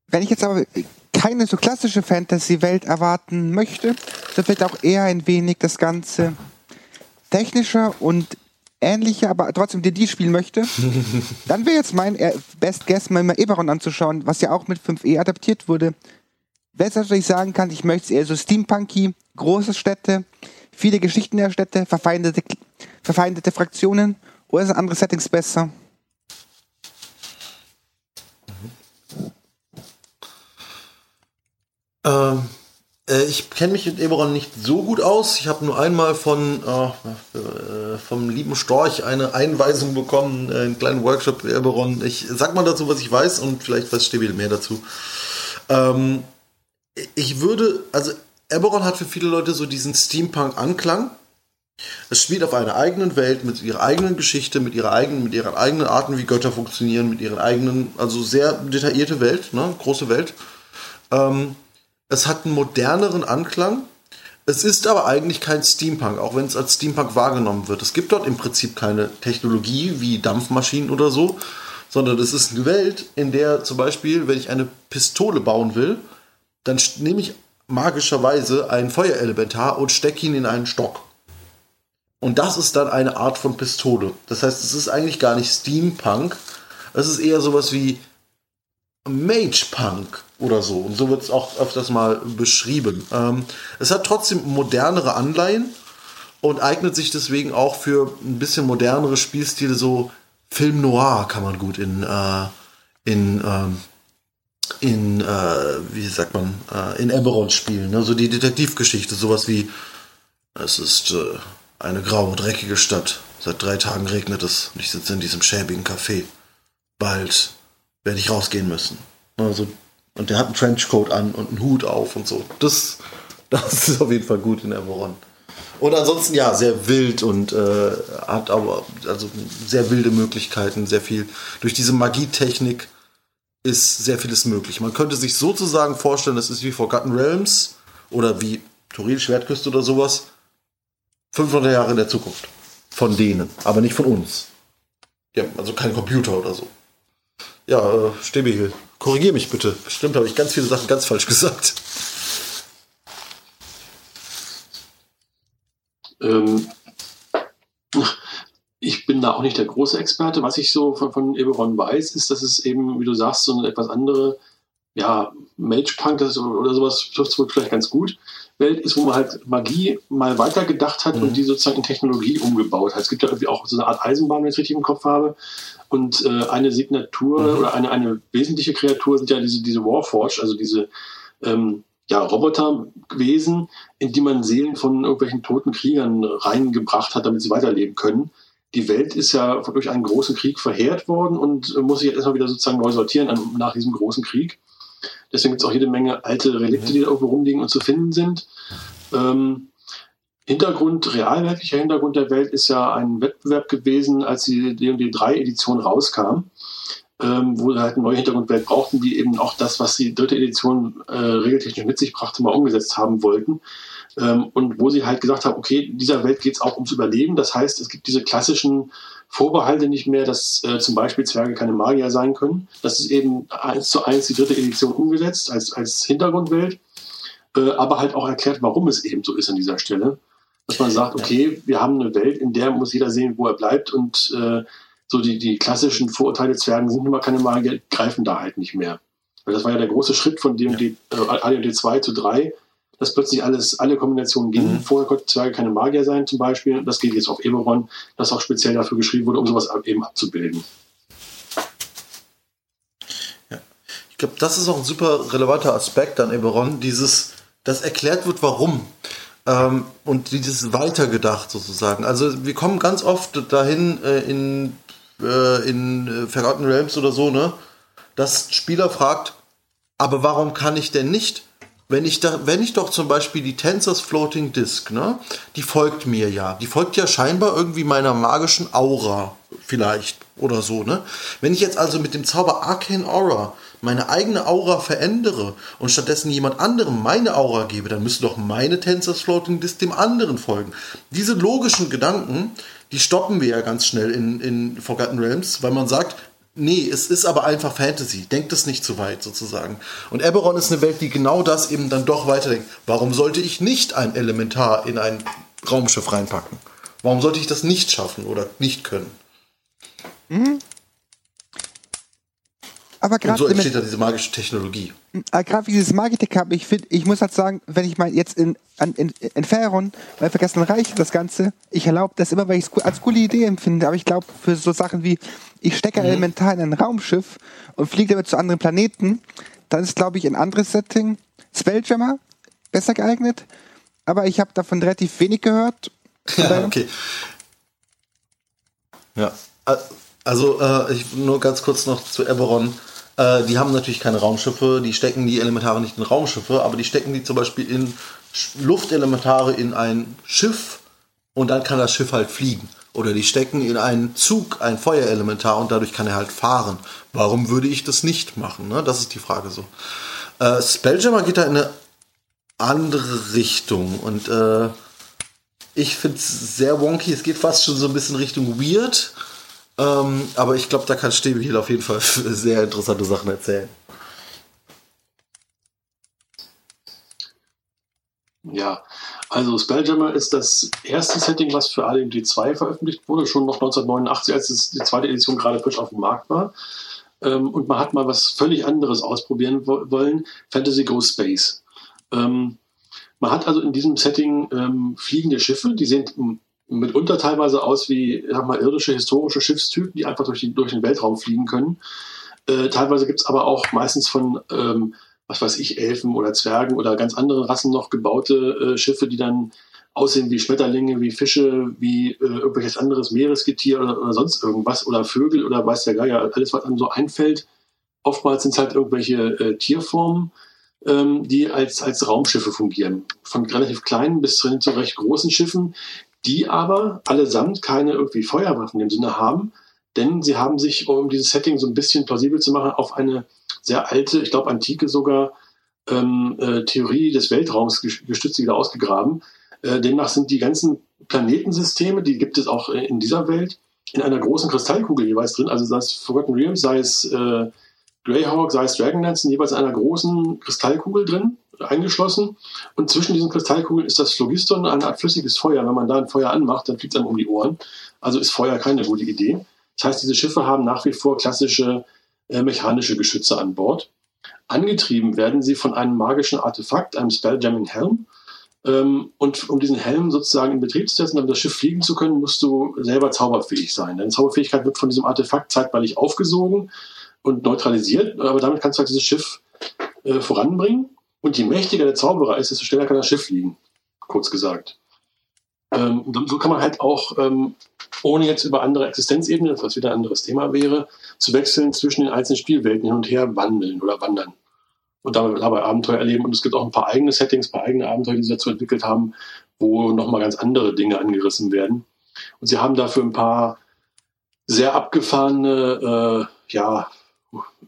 Wenn ich jetzt aber keine so klassische Fantasy-Welt erwarten möchte, so wird auch eher ein wenig das Ganze technischer und ähnlicher, aber trotzdem D&D spielen möchte, dann wäre jetzt mein äh, Best Guess, mal Eberron anzuschauen, was ja auch mit 5e adaptiert wurde. Wenn es natürlich sagen kann, ich möchte es eher so steampunky, große Städte, viele Geschichten der Städte, verfeindete, verfeindete Fraktionen, oder sind andere Settings besser? Ähm, äh, ich kenne mich in Eberron nicht so gut aus. Ich habe nur einmal von äh, äh, vom lieben Storch eine Einweisung bekommen, äh, einen kleinen Workshop in Eberron. Ich sag mal dazu, was ich weiß und vielleicht weiß Stebil mehr dazu. Ähm, ich würde, also Eberron hat für viele Leute so diesen Steampunk-Anklang. Es spielt auf einer eigenen Welt mit ihrer eigenen Geschichte, mit ihrer eigenen, mit ihren eigenen Arten, wie Götter funktionieren, mit ihren eigenen, also sehr detaillierte Welt, ne, große Welt. Ähm, es hat einen moderneren Anklang. Es ist aber eigentlich kein Steampunk, auch wenn es als Steampunk wahrgenommen wird. Es gibt dort im Prinzip keine Technologie wie Dampfmaschinen oder so, sondern es ist eine Welt, in der zum Beispiel, wenn ich eine Pistole bauen will, dann nehme ich magischerweise ein Feuerelementar und stecke ihn in einen Stock. Und das ist dann eine Art von Pistole. Das heißt, es ist eigentlich gar nicht Steampunk. Es ist eher sowas wie Mage Punk oder so. Und so wird es auch öfters mal beschrieben. Ähm, es hat trotzdem modernere Anleihen und eignet sich deswegen auch für ein bisschen modernere Spielstile. So Film Noir kann man gut in, äh, in, ähm, in äh, wie sagt man, äh, in Eberron spielen. Ne? So die Detektivgeschichte, sowas wie es ist äh, eine graue, dreckige Stadt. Seit drei Tagen regnet es und ich sitze in diesem schäbigen Café. Bald werde ich rausgehen müssen. Also, und der hat einen Trenchcoat an und einen Hut auf und so. Das, das ist auf jeden Fall gut in Eberron. Und ansonsten ja, sehr wild und äh, hat aber also sehr wilde Möglichkeiten, sehr viel. Durch diese Magietechnik ist sehr vieles möglich. Man könnte sich sozusagen vorstellen, das ist wie Forgotten Realms oder wie Toril Schwertküste oder sowas. 500 Jahre in der Zukunft. Von denen, aber nicht von uns. Ja, also kein Computer oder so. Ja, äh, Stebihil, korrigier mich bitte. Bestimmt habe ich ganz viele Sachen ganz falsch gesagt. Ähm, ich bin da auch nicht der große Experte. Was ich so von, von Eberron weiß, ist, dass es eben, wie du sagst, so eine etwas andere, ja, Mage-Punk oder sowas trifft es wohl vielleicht ganz gut. Welt ist, wo man halt Magie mal weitergedacht hat mhm. und die sozusagen in Technologie umgebaut hat. Es gibt ja irgendwie auch so eine Art Eisenbahn, wenn ich es richtig im Kopf habe. Und äh, eine Signatur mhm. oder eine, eine wesentliche Kreatur sind ja diese, diese Warforge, also diese ähm, ja, Roboterwesen, in die man Seelen von irgendwelchen toten Kriegern reingebracht hat, damit sie weiterleben können, die Welt ist ja durch einen großen Krieg verheert worden und muss sich jetzt erstmal wieder sozusagen neu sortieren nach diesem großen Krieg. Deswegen gibt es auch jede Menge alte Relikte, die da irgendwo rumliegen und zu finden sind. Ähm, Hintergrund, realweltlicher Hintergrund der Welt ist ja ein Wettbewerb gewesen, als die D&D 3 Edition rauskam, ähm, wo sie halt eine neue Hintergrundwelt brauchten, die eben auch das, was die dritte Edition äh, regeltechnisch mit sich brachte, mal umgesetzt haben wollten. Ähm, und wo sie halt gesagt haben, okay, dieser Welt geht es auch ums Überleben. Das heißt, es gibt diese klassischen Vorbehalte nicht mehr, dass äh, zum Beispiel Zwerge keine Magier sein können. Das ist eben eins zu eins die dritte Edition umgesetzt als, als Hintergrundwelt, äh, aber halt auch erklärt, warum es eben so ist an dieser Stelle. Dass man sagt, okay, wir haben eine Welt, in der muss jeder sehen, wo er bleibt und äh, so die, die klassischen Vorurteile Zwergen sind immer keine Magier, greifen da halt nicht mehr. Weil das war ja der große Schritt von D&D, äh, AD&D 2 zu 3, dass plötzlich alles, alle Kombinationen gingen. Mhm. Vorher konnte Zwerge keine Magier sein zum Beispiel. Das geht jetzt auf Eberron, das auch speziell dafür geschrieben wurde, um sowas eben abzubilden. Ja. Ich glaube, das ist auch ein super relevanter Aspekt an Eberron, dieses, dass erklärt wird, warum. Ähm, und dieses weitergedacht sozusagen. Also wir kommen ganz oft dahin äh, in, äh, in äh, Forgotten Realms oder so, ne? Dass Spieler fragt, aber warum kann ich denn nicht wenn ich da, wenn ich doch zum Beispiel die Tensors Floating Disk, ne, die folgt mir ja. Die folgt ja scheinbar irgendwie meiner magischen Aura, vielleicht, oder so, ne. Wenn ich jetzt also mit dem Zauber Arcane Aura meine eigene Aura verändere und stattdessen jemand anderem meine Aura gebe, dann müsste doch meine Tensors Floating Disk dem anderen folgen. Diese logischen Gedanken, die stoppen wir ja ganz schnell in, in Forgotten Realms, weil man sagt, Nee, es ist aber einfach Fantasy. Denkt es nicht zu weit sozusagen. Und Eberron ist eine Welt, die genau das eben dann doch weiterdenkt. Warum sollte ich nicht ein Elementar in ein Raumschiff reinpacken? Warum sollte ich das nicht schaffen oder nicht können? Mhm. Aber gerade so entsteht ja diese magische Technologie. Aber gerade wie dieses Magitech habe, ich finde, ich muss halt sagen, wenn ich mal jetzt in, in, in, in Faeron, bei Vergessen Reich das Ganze, ich erlaube das immer, weil ich es als coole Idee empfinde, aber ich glaube, für so Sachen wie, ich stecke mhm. elementar in ein Raumschiff und fliege damit zu anderen Planeten, dann ist, glaube ich, ein anderes Setting, Spelljammer, besser geeignet, aber ich habe davon relativ wenig gehört. Ja, okay. Ja, also äh, ich nur ganz kurz noch zu Eberron. Äh, die haben natürlich keine Raumschiffe, die stecken die Elementare nicht in Raumschiffe, aber die stecken die zum Beispiel in Luftelementare in ein Schiff und dann kann das Schiff halt fliegen. Oder die stecken in einen Zug ein Feuerelementar und dadurch kann er halt fahren. Warum würde ich das nicht machen? Ne? Das ist die Frage so. Äh, Spelljammer geht da in eine andere Richtung und äh, ich finde es sehr wonky. Es geht fast schon so ein bisschen Richtung weird. Ähm, aber ich glaube, da kann Stäbel auf jeden Fall sehr interessante Sachen erzählen. Ja, also Spelljammer ist das erste Setting, was für AD&D 2 veröffentlicht wurde, schon noch 1989, als die zweite Edition gerade frisch auf dem Markt war. Ähm, und man hat mal was völlig anderes ausprobieren wollen, Fantasy Ghost Space. Ähm, man hat also in diesem Setting ähm, fliegende Schiffe, die sehen mitunter teilweise aus wie sag mal, irdische historische Schiffstypen, die einfach durch, die, durch den Weltraum fliegen können. Äh, teilweise gibt es aber auch meistens von, ähm, was weiß ich, Elfen oder Zwergen oder ganz anderen Rassen noch gebaute äh, Schiffe, die dann aussehen wie Schmetterlinge, wie Fische, wie äh, irgendwelches anderes Meeresgetier oder, oder sonst irgendwas oder Vögel oder weiß der Geier, alles, was einem so einfällt. Oftmals sind es halt irgendwelche äh, Tierformen, ähm, die als, als Raumschiffe fungieren. Von relativ kleinen bis zu recht großen Schiffen, die aber allesamt keine irgendwie Feuerwaffen im Sinne haben, denn sie haben sich, um dieses Setting so ein bisschen plausibel zu machen, auf eine sehr alte, ich glaube antike sogar, ähm, äh, Theorie des Weltraums gestützt wieder ausgegraben. Äh, demnach sind die ganzen Planetensysteme, die gibt es auch in dieser Welt, in einer großen Kristallkugel jeweils drin. Also sei es Forgotten Realms, sei es äh, Greyhawk, sei es Dragonlance, sind jeweils in einer großen Kristallkugel drin eingeschlossen. Und zwischen diesen Kristallkugeln ist das Phlogiston eine Art flüssiges Feuer. Wenn man da ein Feuer anmacht, dann fliegt es einem um die Ohren. Also ist Feuer keine gute Idee. Das heißt, diese Schiffe haben nach wie vor klassische äh, mechanische Geschütze an Bord. Angetrieben werden sie von einem magischen Artefakt, einem Spelljamming Helm. Ähm, und um diesen Helm sozusagen in Betrieb zu setzen, um das Schiff fliegen zu können, musst du selber zauberfähig sein. Denn Zauberfähigkeit wird von diesem Artefakt zeitweilig aufgesogen und neutralisiert, aber damit kannst du halt dieses Schiff äh, voranbringen. Und je mächtiger der Zauberer ist, desto schneller kann das Schiff fliegen. Kurz gesagt. Ähm, so kann man halt auch, ähm, ohne jetzt über andere Existenzebenen, was wieder ein anderes Thema wäre, zu wechseln zwischen den einzelnen Spielwelten hin und her wandeln oder wandern und dabei Abenteuer erleben. Und es gibt auch ein paar eigene Settings, ein paar eigene Abenteuer, die sie dazu entwickelt haben, wo nochmal ganz andere Dinge angerissen werden. Und sie haben dafür ein paar sehr abgefahrene äh, ja,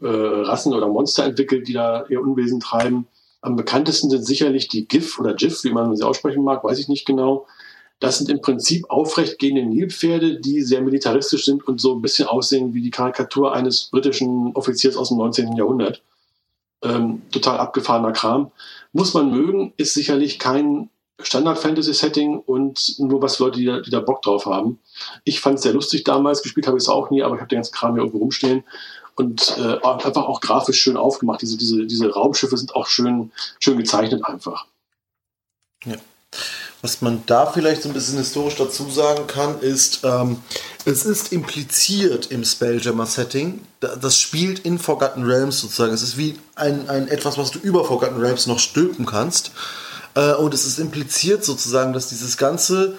äh, Rassen oder Monster entwickelt, die da ihr Unwesen treiben. Am bekanntesten sind sicherlich die GIF oder GIF, wie man sie aussprechen mag, weiß ich nicht genau. Das sind im Prinzip aufrechtgehende Nilpferde, die sehr militaristisch sind und so ein bisschen aussehen wie die Karikatur eines britischen Offiziers aus dem 19. Jahrhundert. Ähm, total abgefahrener Kram. Muss man mögen, ist sicherlich kein Standard-Fantasy-Setting und nur was Leute, die da, die da Bock drauf haben. Ich fand es sehr lustig damals, gespielt habe ich es auch nie, aber ich habe den ganzen Kram hier irgendwo rumstehen und äh, einfach auch grafisch schön aufgemacht. Diese, diese, diese Raumschiffe sind auch schön, schön gezeichnet einfach. Ja. Was man da vielleicht so ein bisschen historisch dazu sagen kann, ist, ähm, es ist impliziert im Spelljammer-Setting. Das spielt in Forgotten Realms sozusagen. Es ist wie ein, ein etwas, was du über Forgotten Realms noch stülpen kannst. Äh, und es ist impliziert sozusagen, dass dieses ganze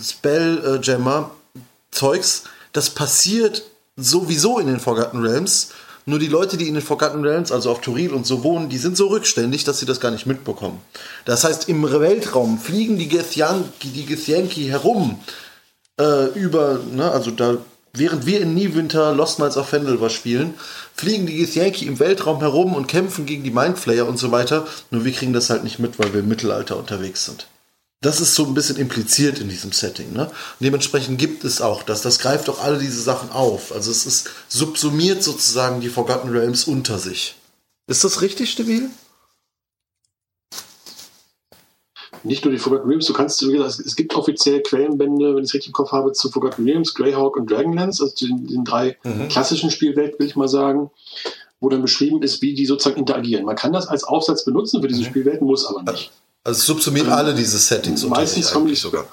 Spelljammer-Zeugs, das passiert sowieso in den Forgotten Realms. Nur die Leute, die in den Forgotten Realms, also auf Turil und so wohnen, die sind so rückständig, dass sie das gar nicht mitbekommen. Das heißt, im Weltraum fliegen die Githyanki, die Githyanki herum äh, über, ne, also da, während wir in Niewinter Lost Miles of Fendelver spielen, fliegen die Githyanki im Weltraum herum und kämpfen gegen die Mindflayer und so weiter. Nur wir kriegen das halt nicht mit, weil wir im Mittelalter unterwegs sind. Das ist so ein bisschen impliziert in diesem Setting. Ne? Dementsprechend gibt es auch das. Das greift auch alle diese Sachen auf. Also es ist subsumiert sozusagen die Forgotten Realms unter sich. Ist das richtig, Stabil? Nicht nur die Forgotten Realms, du kannst, wie gesagt, es gibt offiziell Quellenbände, wenn ich es richtig im Kopf habe, zu Forgotten Realms, Greyhawk und Dragonlance, also zu den, den drei mhm. klassischen Spielwelten, will ich mal sagen, wo dann beschrieben ist, wie die sozusagen interagieren. Man kann das als Aufsatz benutzen für diese mhm. Spielwelten, muss aber nicht. Also es subsumiert alle diese Settings. Meistens kommen die sogar.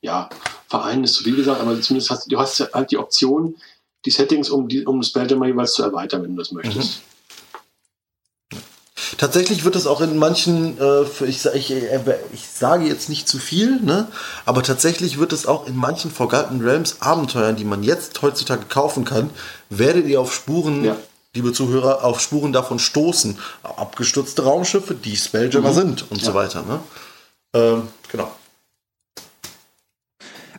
Ja, Verein ist zu viel gesagt, aber zumindest hast du hast halt die Option, die Settings um, die, um Spelljammer jeweils zu erweitern, wenn du das möchtest. Mhm. Tatsächlich wird das auch in manchen, äh, ich, ich, äh, ich, sage jetzt nicht zu viel, ne? aber tatsächlich wird es auch in manchen Forgotten Realms Abenteuern, die man jetzt heutzutage kaufen kann, werdet ihr auf Spuren ja liebe Zuhörer, auf Spuren davon stoßen. Abgestürzte Raumschiffe, die Spelljammer mhm. sind und ja. so weiter. Ne? Ähm, genau.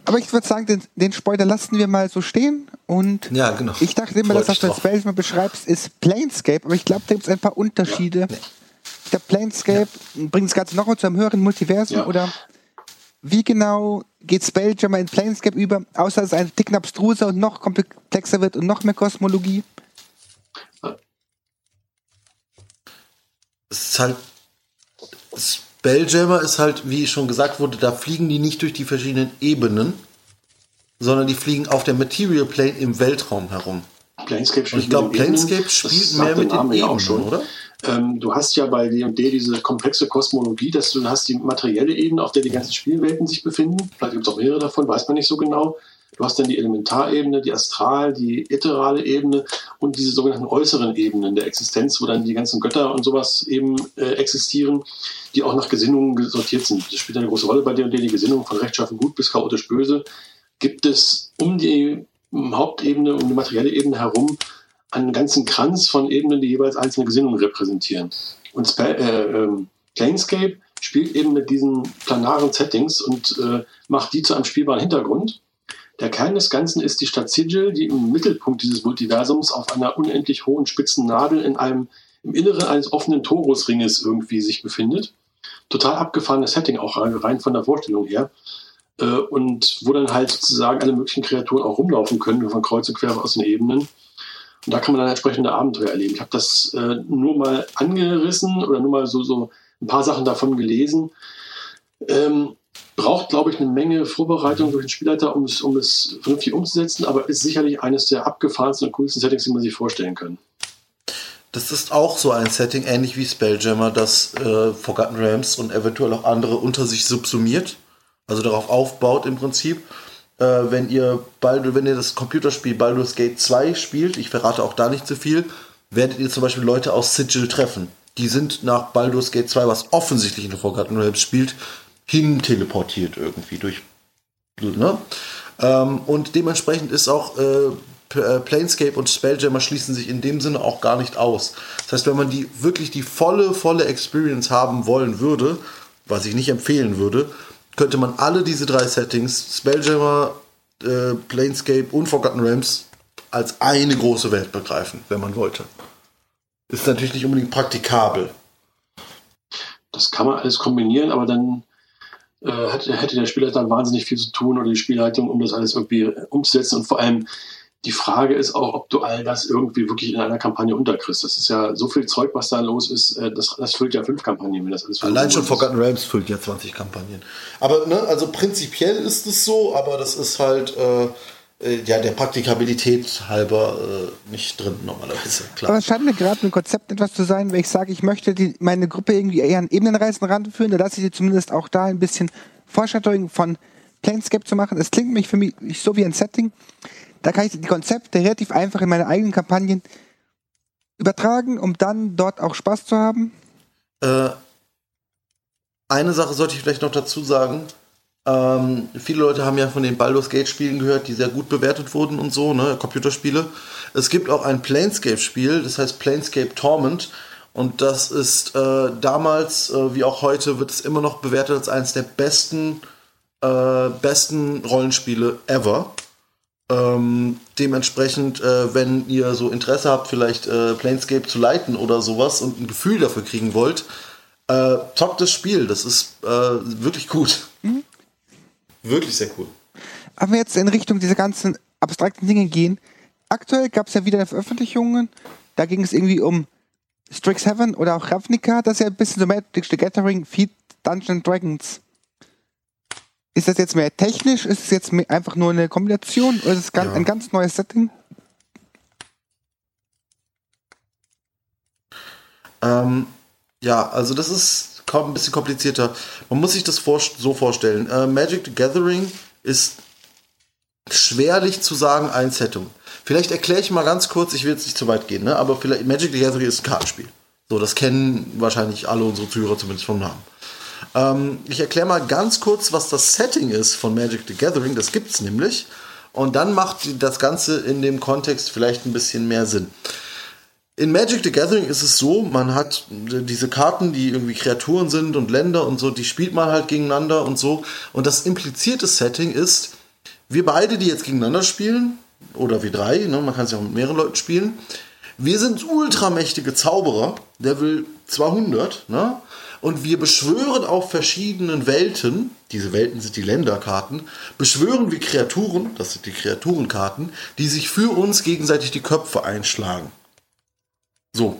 Aber ich würde sagen, den, den, Spoiler lassen wir mal so stehen. Und ja, genau. ich dachte immer, dass das, was du als Spelljammer beschreibst, ist Planescape. Aber ich glaube, da gibt es ein paar Unterschiede. Ja. Nee. Der Planescape ja. bringt das Ganze nochmal zu einem höheren Multiversum ja. oder wie genau geht Spelljammer in Planescape über, außer dass es ein Ticken abstruser und noch komplexer wird und noch mehr Kosmologie? Es ist halt. Spelljammer ist halt, wie schon gesagt wurde, da fliegen die nicht durch die verschiedenen Ebenen, sondern die fliegen auf der Material Plane im Weltraum herum. Planescape spielt Und ich glaube, Planescape spielt mehr mit den Ebenen, auch schon. oder? Ähm, du hast ja bei D&D diese komplexe Kosmologie, dass du hast die materielle Ebene, auf der die ganzen Spielwelten sich befinden. Vielleicht gibt es auch mehrere davon, weiß man nicht so genau. Du hast dann die Elementarebene, die Astral, die ätherale Ebene und diese sogenannten äußeren Ebenen der Existenz, wo dann die ganzen Götter und sowas eben äh, existieren, die auch nach Gesinnungen sortiert sind. Das spielt eine große Rolle bei D&D, die Gesinnung von rechtschaffen gut bis chaotisch böse. Gibt es um die Hauptebene, um die materielle Ebene herum einen ganzen Kranz von Ebenen, die jeweils einzelne Gesinnungen repräsentieren. Und Sp äh, äh, Planescape spielt eben mit diesen planaren Settings und äh, macht die zu einem spielbaren Hintergrund der Kern des Ganzen ist die Stadt Sigil, die im Mittelpunkt dieses Multiversums auf einer unendlich hohen spitzen Nadel in einem im Inneren eines offenen Torusringes irgendwie sich befindet. Total abgefahrenes Setting, auch rein von der Vorstellung her. Äh, und wo dann halt sozusagen alle möglichen Kreaturen auch rumlaufen können, von kreuz und quer aus den Ebenen. Und da kann man dann entsprechende Abenteuer erleben. Ich habe das äh, nur mal angerissen oder nur mal so, so ein paar Sachen davon gelesen. Ähm, braucht, glaube ich, eine Menge Vorbereitung durch den Spielleiter, um es, um es vernünftig umzusetzen, aber ist sicherlich eines der abgefahrensten und coolsten Settings, die man sich vorstellen kann. Das ist auch so ein Setting, ähnlich wie Spelljammer, das äh, Forgotten Realms und eventuell auch andere unter sich subsumiert, also darauf aufbaut im Prinzip. Äh, wenn ihr bald, wenn ihr das Computerspiel Baldur's Gate 2 spielt, ich verrate auch da nicht zu viel, werdet ihr zum Beispiel Leute aus Sigil treffen. Die sind nach Baldur's Gate 2, was offensichtlich in Forgotten Realms spielt, hin teleportiert irgendwie durch. Ne? Ähm, und dementsprechend ist auch äh, äh, Planescape und Spelljammer schließen sich in dem Sinne auch gar nicht aus. Das heißt, wenn man die wirklich die volle, volle Experience haben wollen würde, was ich nicht empfehlen würde, könnte man alle diese drei Settings, Spelljammer, äh, Planescape und Forgotten Realms, als eine große Welt begreifen, wenn man wollte. Ist natürlich nicht unbedingt praktikabel. Das kann man alles kombinieren, aber dann äh, hätte, hätte der Spieler dann wahnsinnig viel zu tun oder die Spielleitung, um das alles irgendwie umzusetzen und vor allem die Frage ist auch, ob du all das irgendwie wirklich in einer Kampagne unterkriegst. Das ist ja so viel Zeug, was da los ist. Äh, das, das füllt ja fünf Kampagnen, wenn das alles Allein schon Forgotten Realms füllt ja 20 Kampagnen. Aber, ne, also prinzipiell ist es so, aber das ist halt, äh, äh, ja, der Praktikabilität halber äh, nicht drin normalerweise. Klar. Aber es scheint mir gerade ein Konzept etwas zu sein, wenn ich sage, ich möchte die, meine Gruppe irgendwie eher an Ebenenreisen ranführen, da lasse ich sie zumindest auch da ein bisschen Foreshadowing von Planescape zu machen. Es klingt mich für mich so wie ein Setting, da kann ich die Konzepte relativ einfach in meine eigenen Kampagnen übertragen, um dann dort auch Spaß zu haben. Äh, eine Sache sollte ich vielleicht noch dazu sagen. Ähm, viele Leute haben ja von den Baldur's Gate Spielen gehört, die sehr gut bewertet wurden und so, ne, Computerspiele. Es gibt auch ein Planescape Spiel, das heißt Planescape Torment. Und das ist äh, damals, äh, wie auch heute, wird es immer noch bewertet als eines der besten, äh, besten Rollenspiele ever. Ähm, dementsprechend, äh, wenn ihr so Interesse habt, vielleicht äh, Planescape zu leiten oder sowas und ein Gefühl dafür kriegen wollt, äh, zockt das Spiel. Das ist wirklich gut. Wirklich sehr cool. Aber jetzt in Richtung dieser ganzen abstrakten Dinge gehen. Aktuell gab es ja wieder Veröffentlichungen. Da ging es irgendwie um Strixhaven oder auch Ravnica. Das ist ja ein bisschen so Magic the Gathering Feed Dungeon Dragons. Ist das jetzt mehr technisch? Ist es jetzt einfach nur eine Kombination? Oder ist es ja. ein ganz neues Setting? Ähm, ja, also das ist ein bisschen komplizierter. Man muss sich das vor so vorstellen. Äh, Magic the Gathering ist schwerlich zu sagen ein Setting. Vielleicht erkläre ich mal ganz kurz, ich will jetzt nicht zu weit gehen, ne? aber vielleicht Magic the Gathering ist ein Kartenspiel. So, das kennen wahrscheinlich alle unsere Zuhörer zumindest vom Namen. Ähm, ich erkläre mal ganz kurz, was das Setting ist von Magic the Gathering. Das gibt es nämlich. Und dann macht das Ganze in dem Kontext vielleicht ein bisschen mehr Sinn. In Magic the Gathering ist es so, man hat diese Karten, die irgendwie Kreaturen sind und Länder und so, die spielt man halt gegeneinander und so. Und das implizierte Setting ist, wir beide, die jetzt gegeneinander spielen, oder wir drei, ne, man kann es ja auch mit mehreren Leuten spielen, wir sind ultramächtige Zauberer, Level 200, ne? Und wir beschwören auf verschiedenen Welten, diese Welten sind die Länderkarten, beschwören wir Kreaturen, das sind die Kreaturenkarten, die sich für uns gegenseitig die Köpfe einschlagen. So.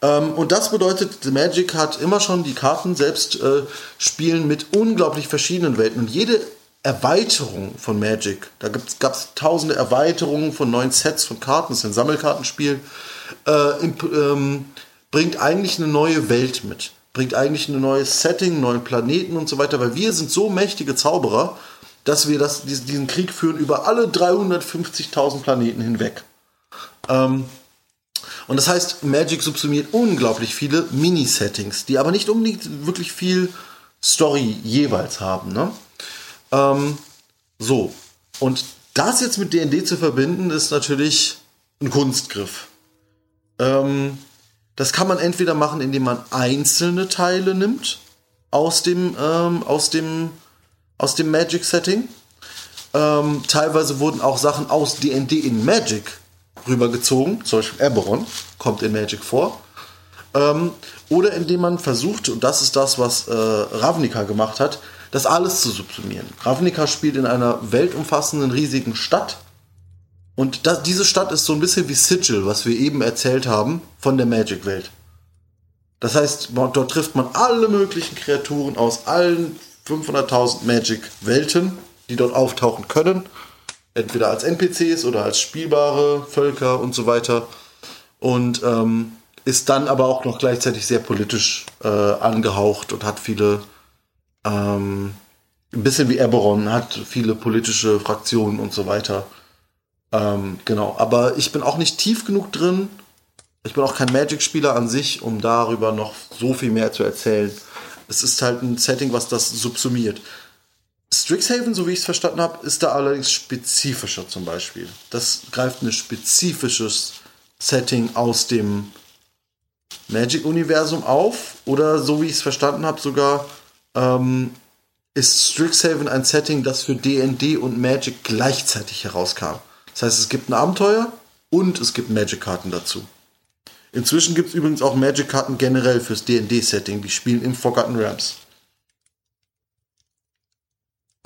Ähm, und das bedeutet, Magic hat immer schon die Karten selbst äh, spielen mit unglaublich verschiedenen Welten. Und jede Erweiterung von Magic, da gab es tausende Erweiterungen von neuen Sets von Karten, das ist ein Sammelkartenspiel, äh, ähm, bringt eigentlich eine neue Welt mit bringt eigentlich ein neues Setting, neuen Planeten und so weiter, weil wir sind so mächtige Zauberer, dass wir das, diesen Krieg führen über alle 350.000 Planeten hinweg. Ähm, und das heißt, Magic subsumiert unglaublich viele Mini-Settings, die aber nicht unbedingt wirklich viel Story jeweils haben. Ne? Ähm, so, und das jetzt mit DD zu verbinden, ist natürlich ein Kunstgriff. Ähm, das kann man entweder machen, indem man einzelne Teile nimmt aus dem, ähm, aus dem, aus dem Magic-Setting. Ähm, teilweise wurden auch Sachen aus D&D in Magic rübergezogen, zum Beispiel Eberron kommt in Magic vor. Ähm, oder indem man versucht, und das ist das, was äh, Ravnica gemacht hat, das alles zu subsumieren. Ravnica spielt in einer weltumfassenden, riesigen Stadt und das, diese Stadt ist so ein bisschen wie Sigil, was wir eben erzählt haben von der Magic-Welt. Das heißt, dort trifft man alle möglichen Kreaturen aus allen 500.000 Magic-Welten, die dort auftauchen können. Entweder als NPCs oder als spielbare Völker und so weiter. Und ähm, ist dann aber auch noch gleichzeitig sehr politisch äh, angehaucht und hat viele, ähm, ein bisschen wie Eberron, hat viele politische Fraktionen und so weiter. Ähm, genau, aber ich bin auch nicht tief genug drin. Ich bin auch kein Magic-Spieler an sich, um darüber noch so viel mehr zu erzählen. Es ist halt ein Setting, was das subsumiert. Strixhaven, so wie ich es verstanden habe, ist da allerdings spezifischer zum Beispiel. Das greift ein spezifisches Setting aus dem Magic-Universum auf. Oder so wie ich es verstanden habe, sogar ähm, ist Strixhaven ein Setting, das für DD und Magic gleichzeitig herauskam. Das heißt, es gibt ein Abenteuer und es gibt Magic-Karten dazu. Inzwischen gibt es übrigens auch Magic-Karten generell fürs DD-Setting, die spielen im Forgotten Realms.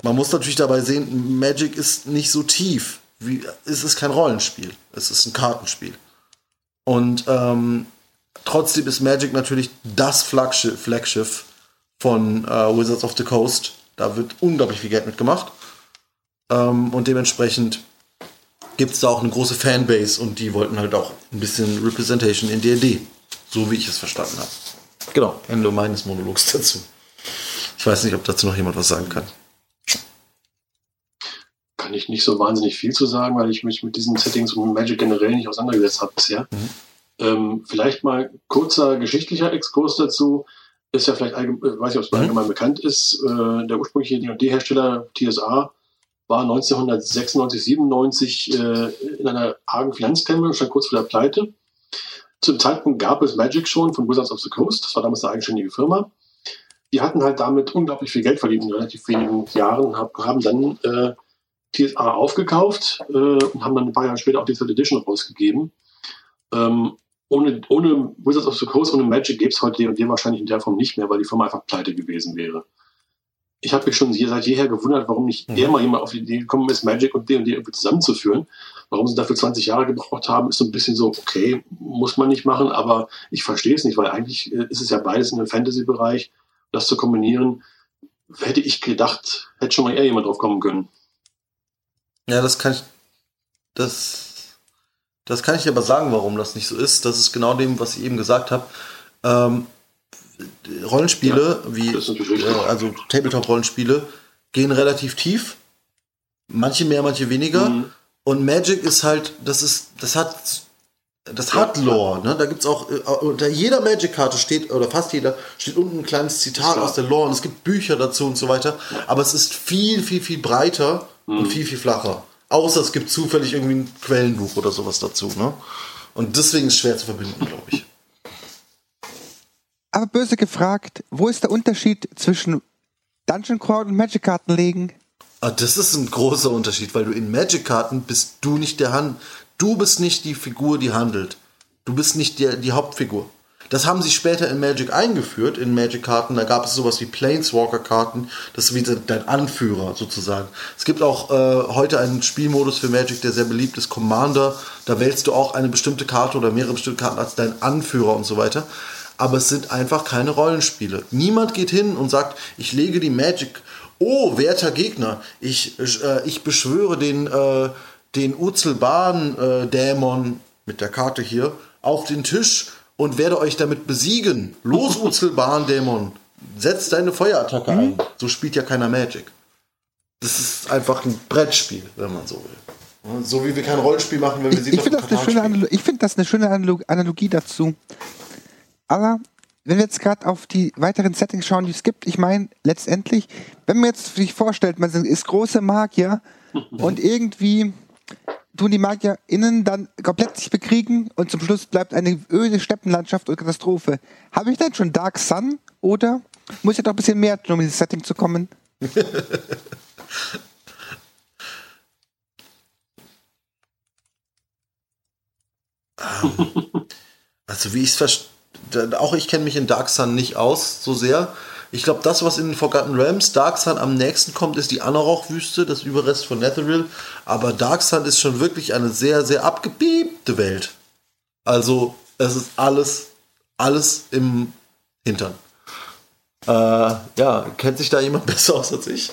Man muss natürlich dabei sehen, Magic ist nicht so tief. Wie, es ist kein Rollenspiel. Es ist ein Kartenspiel. Und ähm, trotzdem ist Magic natürlich das Flaggschiff, Flaggschiff von äh, Wizards of the Coast. Da wird unglaublich viel Geld mitgemacht. Ähm, und dementsprechend gibt es da auch eine große Fanbase und die wollten halt auch ein bisschen Representation in D&D. So wie ich es verstanden habe. Genau, Ende meines Monologs dazu. Ich weiß nicht, ob dazu noch jemand was sagen kann kann ich nicht so wahnsinnig viel zu sagen, weil ich mich mit diesen Settings und Magic generell nicht auseinandergesetzt habe bisher. Mhm. Ähm, vielleicht mal kurzer geschichtlicher Exkurs dazu. Ist ja vielleicht, allgemein, weiß ich, ob es mhm. allgemein bekannt ist, äh, der ursprüngliche D&D-Hersteller TSA war 1996, 97 äh, in einer argen Finanzklemme, stand kurz vor der Pleite. Zum Zeitpunkt gab es Magic schon von Wizards of the Coast, das war damals eine eigenständige Firma. Die hatten halt damit unglaublich viel Geld verdient in relativ wenigen Jahren, haben dann äh, TSA aufgekauft äh, und haben dann ein paar Jahre später auch die Third Edition rausgegeben. Ähm, ohne, ohne Wizards of the Coast, ohne Magic gäbe es heute D&D wahrscheinlich in der Form nicht mehr, weil die Firma einfach pleite gewesen wäre. Ich habe mich schon seit jeher gewundert, warum nicht mhm. eher mal jemand auf die Idee gekommen ist, Magic und D&D irgendwie zusammenzuführen. Warum sie dafür 20 Jahre gebraucht haben, ist so ein bisschen so, okay, muss man nicht machen, aber ich verstehe es nicht, weil eigentlich äh, ist es ja beides in dem Fantasy-Bereich. Das zu kombinieren, hätte ich gedacht, hätte schon mal eher jemand drauf kommen können. Ja, das kann ich. Das. Das kann ich aber sagen, warum das nicht so ist. Das ist genau dem, was ich eben gesagt habe. Ähm, Rollenspiele, ja, wie äh, also Tabletop-Rollenspiele, gehen relativ tief. Manche mehr, manche weniger. Mhm. Und Magic ist halt, das ist, das hat, das hat Lore. Ne? Da gibt's auch, äh, unter jeder Magic-Karte steht, oder fast jeder, steht unten ein kleines Zitat aus der Lore und es gibt Bücher dazu und so weiter. Aber es ist viel, viel, viel breiter mhm. und viel, viel flacher. Außer es gibt zufällig irgendwie ein Quellenbuch oder sowas dazu. Ne? Und deswegen ist es schwer zu verbinden, glaube ich. Aber böse gefragt, wo ist der Unterschied zwischen Dungeon Crawl und Magic-Karten legen? Ah, das ist ein großer Unterschied, weil du in Magic-Karten bist du nicht der Hand, du bist nicht die Figur, die handelt. Du bist nicht der, die Hauptfigur. Das haben sie später in Magic eingeführt, in Magic-Karten. Da gab es sowas wie Planeswalker-Karten. Das ist wie dein Anführer sozusagen. Es gibt auch äh, heute einen Spielmodus für Magic, der sehr beliebt ist, Commander. Da wählst du auch eine bestimmte Karte oder mehrere bestimmte Karten als dein Anführer und so weiter. Aber es sind einfach keine Rollenspiele. Niemand geht hin und sagt, ich lege die Magic. Oh, werter Gegner, ich, äh, ich beschwöre den, äh, den Uzelban-Dämon äh, mit der Karte hier auf den Tisch und werde euch damit besiegen. Los, Uzelbahn-Dämon. Setz deine Feuerattacke mhm. ein. So spielt ja keiner Magic. Das ist einfach ein Brettspiel, wenn man so will. So wie wir kein Rollenspiel machen, wenn wir sie Ich, ich finde das, find das eine schöne Analogie dazu. Aber wenn wir jetzt gerade auf die weiteren Settings schauen, die es gibt, ich meine, letztendlich, wenn man jetzt sich vorstellt, man ist große Magier und irgendwie tun die MagierInnen dann komplett sich bekriegen und zum Schluss bleibt eine öde Steppenlandschaft und Katastrophe. Habe ich dann schon Dark Sun oder muss ich doch ein bisschen mehr tun, um in dieses Setting zu kommen? also wie ich es verstehe, auch ich kenne mich in Dark Sun nicht aus so sehr. Ich glaube, das, was in Forgotten Realms Dark Sun am nächsten kommt, ist die Anorach-Wüste, das Überrest von Netheril. Aber Dark Sun ist schon wirklich eine sehr, sehr abgepiepte Welt. Also, es ist alles, alles im Hintern. Äh, ja, kennt sich da jemand besser aus als ich?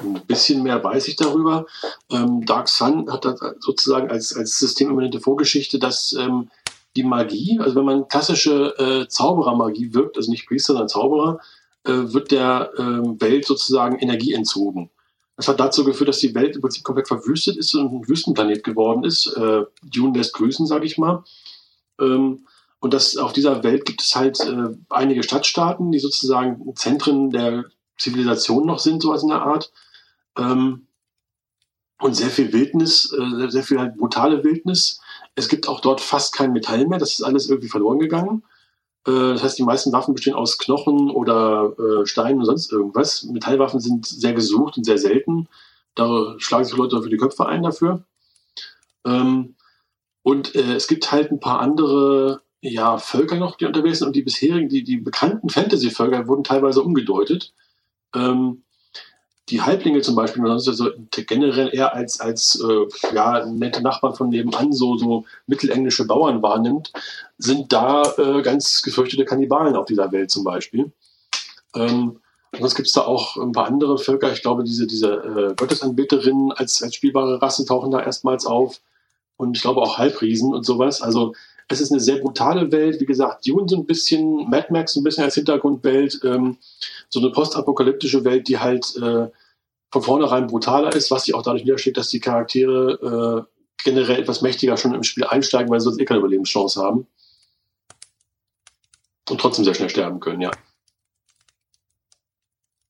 Ein bisschen mehr weiß ich darüber. Ähm, Dark Sun hat sozusagen als, als systemimmanente Vorgeschichte, dass ähm, die Magie, also wenn man klassische äh, Zauberermagie wirkt, also nicht Priester, sondern Zauberer, äh, wird der äh, Welt sozusagen Energie entzogen. Das hat dazu geführt, dass die Welt im Prinzip komplett verwüstet ist und ein Wüstenplanet geworden ist. Äh, Dune lässt grüßen, sage ich mal. Ähm, Und das, auf dieser Welt gibt es halt äh, einige Stadtstaaten, die sozusagen Zentren der Zivilisation noch sind, sowas in der Art. Ähm, und sehr viel Wildnis, äh, sehr viel halt brutale Wildnis. Es gibt auch dort fast kein Metall mehr, das ist alles irgendwie verloren gegangen. Äh, das heißt, die meisten Waffen bestehen aus Knochen oder äh, Steinen und sonst irgendwas. Metallwaffen sind sehr gesucht und sehr selten. Da schlagen sich Leute für die Köpfe ein dafür. Ähm, und äh, es gibt halt ein paar andere ja, Völker noch, die unterwegs sind und die bisherigen, die, die bekannten Fantasy-Völker wurden teilweise umgedeutet. Ähm, die Halblinge zum Beispiel, man also generell eher als, als äh, ja, nette Nachbarn von nebenan so, so mittelenglische Bauern wahrnimmt, sind da äh, ganz gefürchtete Kannibalen auf dieser Welt zum Beispiel. Ähm, sonst gibt es da auch ein paar andere Völker. Ich glaube, diese, diese äh, Gottesanbeterinnen als, als spielbare Rasse tauchen da erstmals auf. Und ich glaube auch Halbriesen und sowas. Also es ist eine sehr brutale Welt. Wie gesagt, Dune so ein bisschen, Mad Max so ein bisschen als Hintergrundwelt. Ähm, so eine postapokalyptische Welt, die halt äh, von vornherein brutaler ist, was sich auch dadurch niederschlägt, dass die Charaktere äh, generell etwas mächtiger schon im Spiel einsteigen, weil sie sonst eh keine Überlebenschance haben. Und trotzdem sehr schnell sterben können, ja.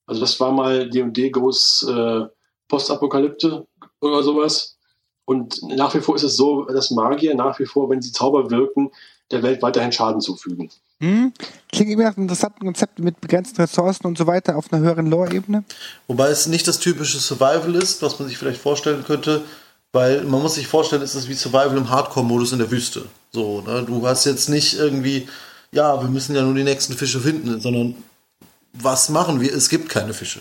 Also das war mal D&D Goes äh, Postapokalypte oder sowas. Und nach wie vor ist es so, dass Magier nach wie vor, wenn sie Zauber wirken, der Welt weiterhin Schaden zufügen. Hm? Klingt irgendwie nach einem interessanten Konzept mit begrenzten Ressourcen und so weiter auf einer höheren Lore-Ebene. Wobei es nicht das typische Survival ist, was man sich vielleicht vorstellen könnte, weil man muss sich vorstellen, es ist wie Survival im Hardcore-Modus in der Wüste. So, ne? Du hast jetzt nicht irgendwie, ja, wir müssen ja nur die nächsten Fische finden, sondern was machen wir? Es gibt keine Fische.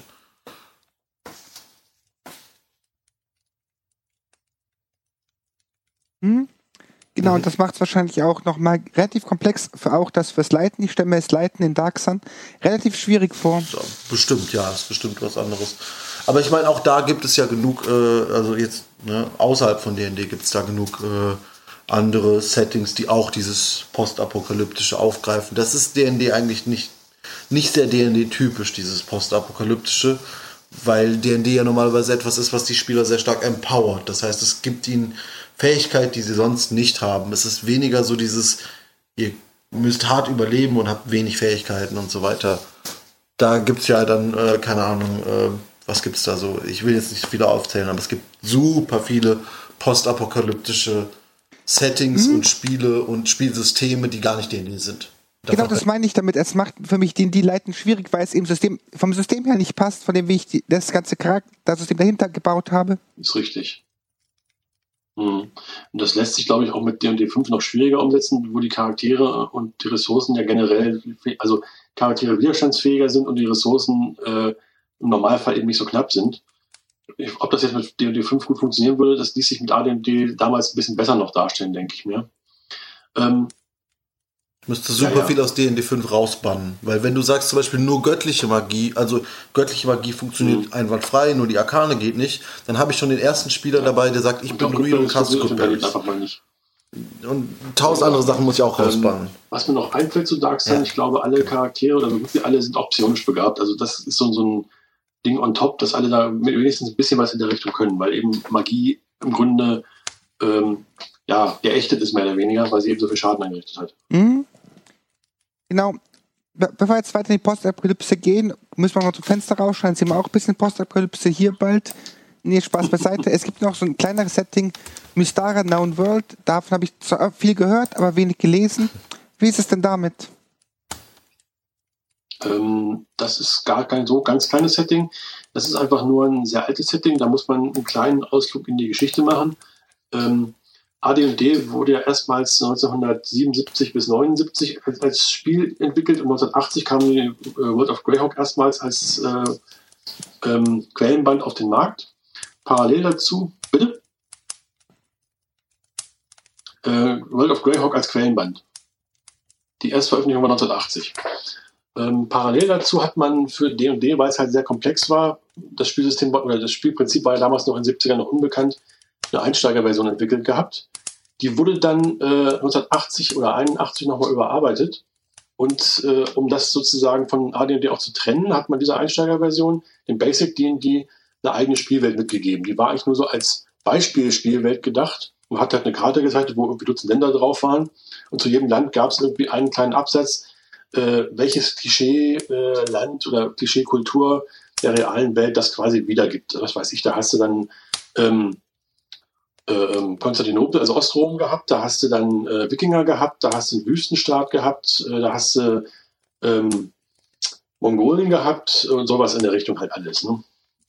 Genau, und das macht es wahrscheinlich auch nochmal relativ komplex für auch das fürs Leiten. Ich stelle mir das Leiten in Dark Sun relativ schwierig vor. Ja, bestimmt, ja, ist bestimmt was anderes. Aber ich meine, auch da gibt es ja genug, äh, also jetzt ne, außerhalb von D&D gibt es da genug äh, andere Settings, die auch dieses postapokalyptische aufgreifen. Das ist D&D eigentlich nicht, nicht sehr D&D-typisch, dieses postapokalyptische, weil D&D ja normalerweise etwas ist, was die Spieler sehr stark empowert. Das heißt, es gibt ihnen Fähigkeit, die sie sonst nicht haben. Es ist weniger so dieses, ihr müsst hart überleben und habt wenig Fähigkeiten und so weiter. Da gibt es ja dann, äh, keine Ahnung, äh, was es da so? Ich will jetzt nicht viele aufzählen, aber es gibt super viele postapokalyptische Settings mhm. und Spiele und Spielsysteme, die gar nicht denen sind. Genau, das meine ich damit. Es macht für mich den die Leiten schwierig, weil es eben System, vom System her nicht passt, von dem wie ich die, das ganze Charaktersystem dahinter gebaut habe. Ist richtig. Mhm. Und das lässt sich, glaube ich, auch mit D&D 5 noch schwieriger umsetzen, wo die Charaktere und die Ressourcen ja generell, also Charaktere widerstandsfähiger sind und die Ressourcen äh, im Normalfall eben nicht so knapp sind. Ich, ob das jetzt mit D&D 5 gut funktionieren würde, das ließ sich mit AD&D damals ein bisschen besser noch darstellen, denke ich mir. Ähm, Müsste super ja, ja. viel aus D&D 5 rausbannen. Weil wenn du sagst zum Beispiel nur göttliche Magie, also göttliche Magie funktioniert mhm. einwandfrei, nur die Arkane geht nicht, dann habe ich schon den ersten Spieler ja. dabei, der sagt, ich und bin real und caste Good nicht. Und tausend andere Sachen muss ich auch ähm, rausbannen. Was mir noch einfällt zu Darkseid, ich glaube, alle Charaktere oder wirklich alle sind optionisch begabt. Also das ist so, so ein Ding on top, dass alle da wenigstens ein bisschen was in der Richtung können, weil eben Magie im Grunde ähm, ja, geächtet ist mehr oder weniger, weil sie eben so viel Schaden angerichtet hat. Mhm. Genau. Bevor wir jetzt weiter in die Postapokalypse gehen, müssen wir mal zum Fenster rausschauen. Sehen wir auch ein bisschen Postapokalypse hier bald. Nee, Spaß beiseite. es gibt noch so ein kleineres Setting, Mystara Known World. Davon habe ich zwar viel gehört, aber wenig gelesen. Wie ist es denn damit? Ähm, das ist gar kein so ganz kleines Setting. Das ist einfach nur ein sehr altes Setting. Da muss man einen kleinen Ausflug in die Geschichte machen. Ähm, AD&D wurde ja erstmals 1977 bis 79 als, als, Spiel entwickelt und 1980 kam die äh, World of Greyhawk erstmals als äh, ähm, Quellenband auf den Markt. Parallel dazu, bitte? Äh, World of Greyhawk als Quellenband. Die Erstveröffentlichung war 1980. Ähm, parallel dazu hat man für D&D, weil es halt sehr komplex war, das Spielsystem oder das Spielprinzip war ja damals noch in den 70ern noch unbekannt, eine Einsteigerversion entwickelt gehabt. Die wurde dann äh, 1980 oder 81 nochmal überarbeitet. Und äh, um das sozusagen von AD&D auch zu trennen, hat man dieser Einsteigerversion, dem Basic D&D, eine eigene Spielwelt mitgegeben. Die war eigentlich nur so als Beispielspielwelt gedacht. Man hat halt eine Karte gezeigt, wo irgendwie Dutzend Länder drauf waren. Und zu jedem Land gab es irgendwie einen kleinen Absatz, äh, welches Klischee-Land äh, oder Klischee-Kultur der realen Welt das quasi wiedergibt. Was weiß ich, da hast du dann ähm, äh, Konstantinopel, also Ostrom gehabt, da hast du dann äh, Wikinger gehabt, da hast du einen Wüstenstaat gehabt, äh, da hast du ähm, Mongolien gehabt und sowas in der Richtung halt alles. Ne?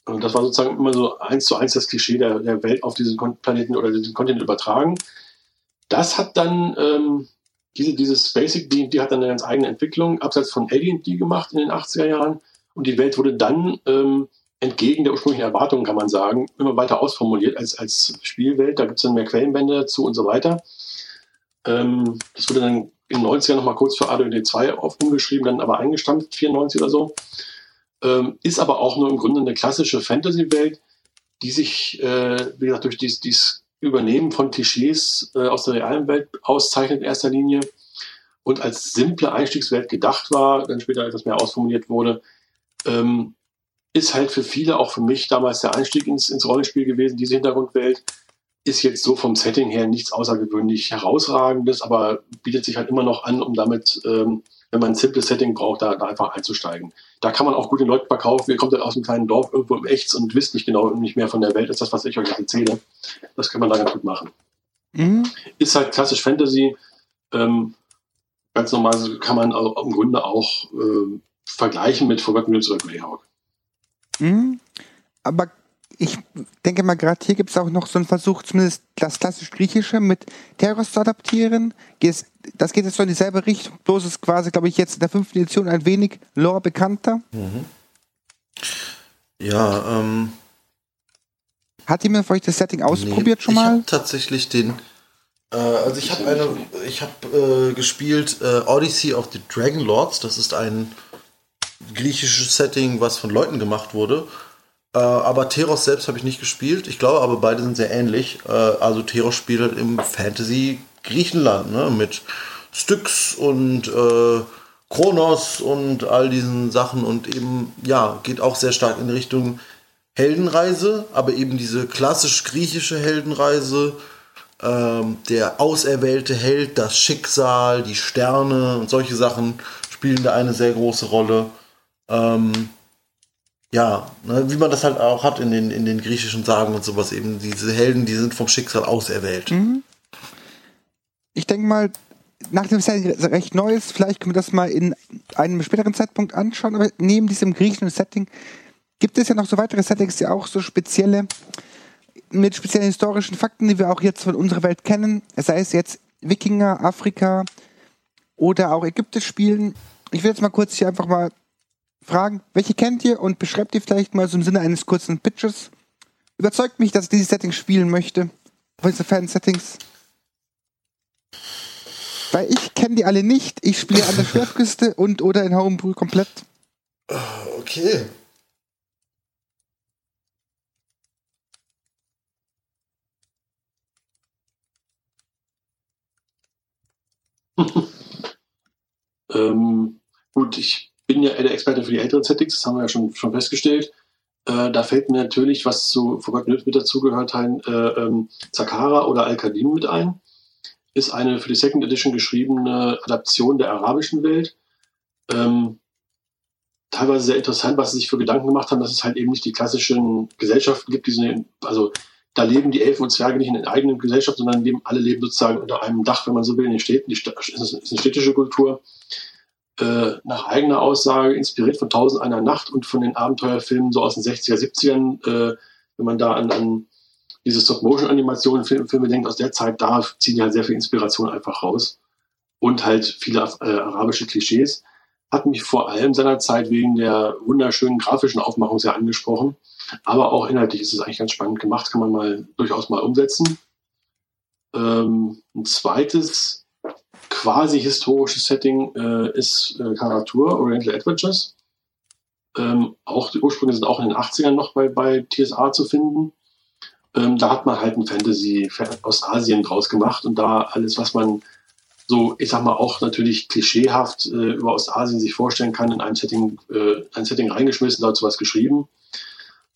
Und das war sozusagen immer so eins zu eins das Klischee der, der Welt auf diesen Planeten oder diesen Kontinent übertragen. Das hat dann, ähm, diese, dieses Basic, die hat dann eine ganz eigene Entwicklung, abseits von AD&D gemacht in den 80er Jahren. Und die Welt wurde dann ähm, entgegen der ursprünglichen Erwartungen, kann man sagen, immer weiter ausformuliert als, als Spielwelt. Da gibt es dann mehr Quellenbände dazu und so weiter. Ähm, das wurde dann in den 90ern nochmal kurz für ADD 2 umgeschrieben, dann aber eingestampft, 94 oder so. Ähm, ist aber auch nur im Grunde eine klassische Fantasy-Welt, die sich, äh, wie gesagt, durch dies, dies Übernehmen von Klischees äh, aus der realen Welt auszeichnet in erster Linie und als simple Einstiegswelt gedacht war, dann später etwas mehr ausformuliert wurde, ähm, ist halt für viele, auch für mich damals der Einstieg ins, ins Rollenspiel gewesen, diese Hintergrundwelt ist jetzt so vom Setting her nichts außergewöhnlich herausragendes, aber bietet sich halt immer noch an, um damit ähm, wenn man ein simples Setting braucht, da, da, einfach einzusteigen. Da kann man auch gut den Leuten verkaufen, ihr kommt halt aus einem kleinen Dorf irgendwo im Echts und wisst nicht genau nicht mehr von der Welt, ist das, was ich euch jetzt erzähle. Das kann man da ganz gut machen. Mhm. Ist halt klassisch Fantasy. Ähm, ganz normal kann man also im Grunde auch äh, vergleichen mit Forgotten Realms oder Greyhawk. Mhm. Aber ich denke mal, gerade hier gibt es auch noch so einen Versuch, zumindest das klassisch Griechische mit Terros zu adaptieren. Das geht jetzt so in dieselbe Richtung, bloß ist quasi, glaube ich, jetzt in der fünften Edition ein wenig Lore bekannter. Mhm. Ja, ähm. Hat jemand von euch das Setting ausprobiert nee, schon mal? Ich tatsächlich den. Äh, also ich habe eine, ich habe äh, gespielt äh, Odyssey of the Dragon Lords. Das ist ein griechisches Setting, was von Leuten gemacht wurde. Äh, aber Teros selbst habe ich nicht gespielt. Ich glaube aber beide sind sehr ähnlich. Äh, also Teros spielt halt im Fantasy Griechenland, ne? Mit Styx und äh, Kronos und all diesen Sachen und eben, ja, geht auch sehr stark in Richtung Heldenreise, aber eben diese klassisch griechische Heldenreise, ähm, der auserwählte Held, das Schicksal, die Sterne und solche Sachen spielen da eine sehr große Rolle. Ähm, ja, ne, wie man das halt auch hat in den, in den griechischen Sagen und sowas, eben diese Helden, die sind vom Schicksal auserwählt. Mhm. Ich denke mal, nach dem Setting recht Neues, vielleicht können wir das mal in einem späteren Zeitpunkt anschauen, aber neben diesem griechischen Setting gibt es ja noch so weitere Settings, die auch so spezielle, mit speziellen historischen Fakten, die wir auch jetzt von unserer Welt kennen, sei es jetzt Wikinger, Afrika oder auch Ägyptisch spielen. Ich will jetzt mal kurz hier einfach mal fragen, welche kennt ihr und beschreibt ihr vielleicht mal so im Sinne eines kurzen Pitches? Überzeugt mich, dass ich dieses Setting spielen möchte. Von diesen Fan-Settings. Weil ich kenne die alle nicht. Ich spiele an der Schwertküste und oder in Homebrew komplett. Okay. ähm, gut, ich bin ja der Experte für die älteren Settings, das haben wir ja schon, schon festgestellt. Äh, da fällt mir natürlich, was zu Realms mit dazugehört, ein äh, ähm, Zakara oder Al-Qadim mit ein. Ist eine für die Second Edition geschriebene Adaption der arabischen Welt. Ähm, teilweise sehr interessant, was sie sich für Gedanken gemacht haben, dass es halt eben nicht die klassischen Gesellschaften gibt, die sind, also da leben die Elfen und Zwerge nicht in einer eigenen Gesellschaft, sondern leben, alle leben sozusagen unter einem Dach, wenn man so will, in den Städten. Die Stadt, ist eine städtische Kultur äh, nach eigener Aussage inspiriert von Tausend einer Nacht und von den Abenteuerfilmen so aus den 60er, 70ern, äh, wenn man da an, an diese Stop-Motion-Animationen-Filme denkt aus der Zeit, da ziehen die halt sehr viel Inspiration einfach raus. Und halt viele äh, arabische Klischees. Hat mich vor allem seinerzeit wegen der wunderschönen grafischen Aufmachung sehr angesprochen. Aber auch inhaltlich ist es eigentlich ganz spannend gemacht, kann man mal durchaus mal umsetzen. Ähm, ein zweites quasi historisches Setting äh, ist äh, Karatur, Oriental Adventures. Ähm, auch die Ursprünge sind auch in den 80ern noch bei, bei TSA zu finden. Ähm, da hat man halt ein Fantasy aus Asien draus gemacht und da alles, was man so, ich sag mal, auch natürlich klischeehaft äh, über Ostasien sich vorstellen kann, in ein Setting, äh, ein Setting reingeschmissen, dazu was geschrieben.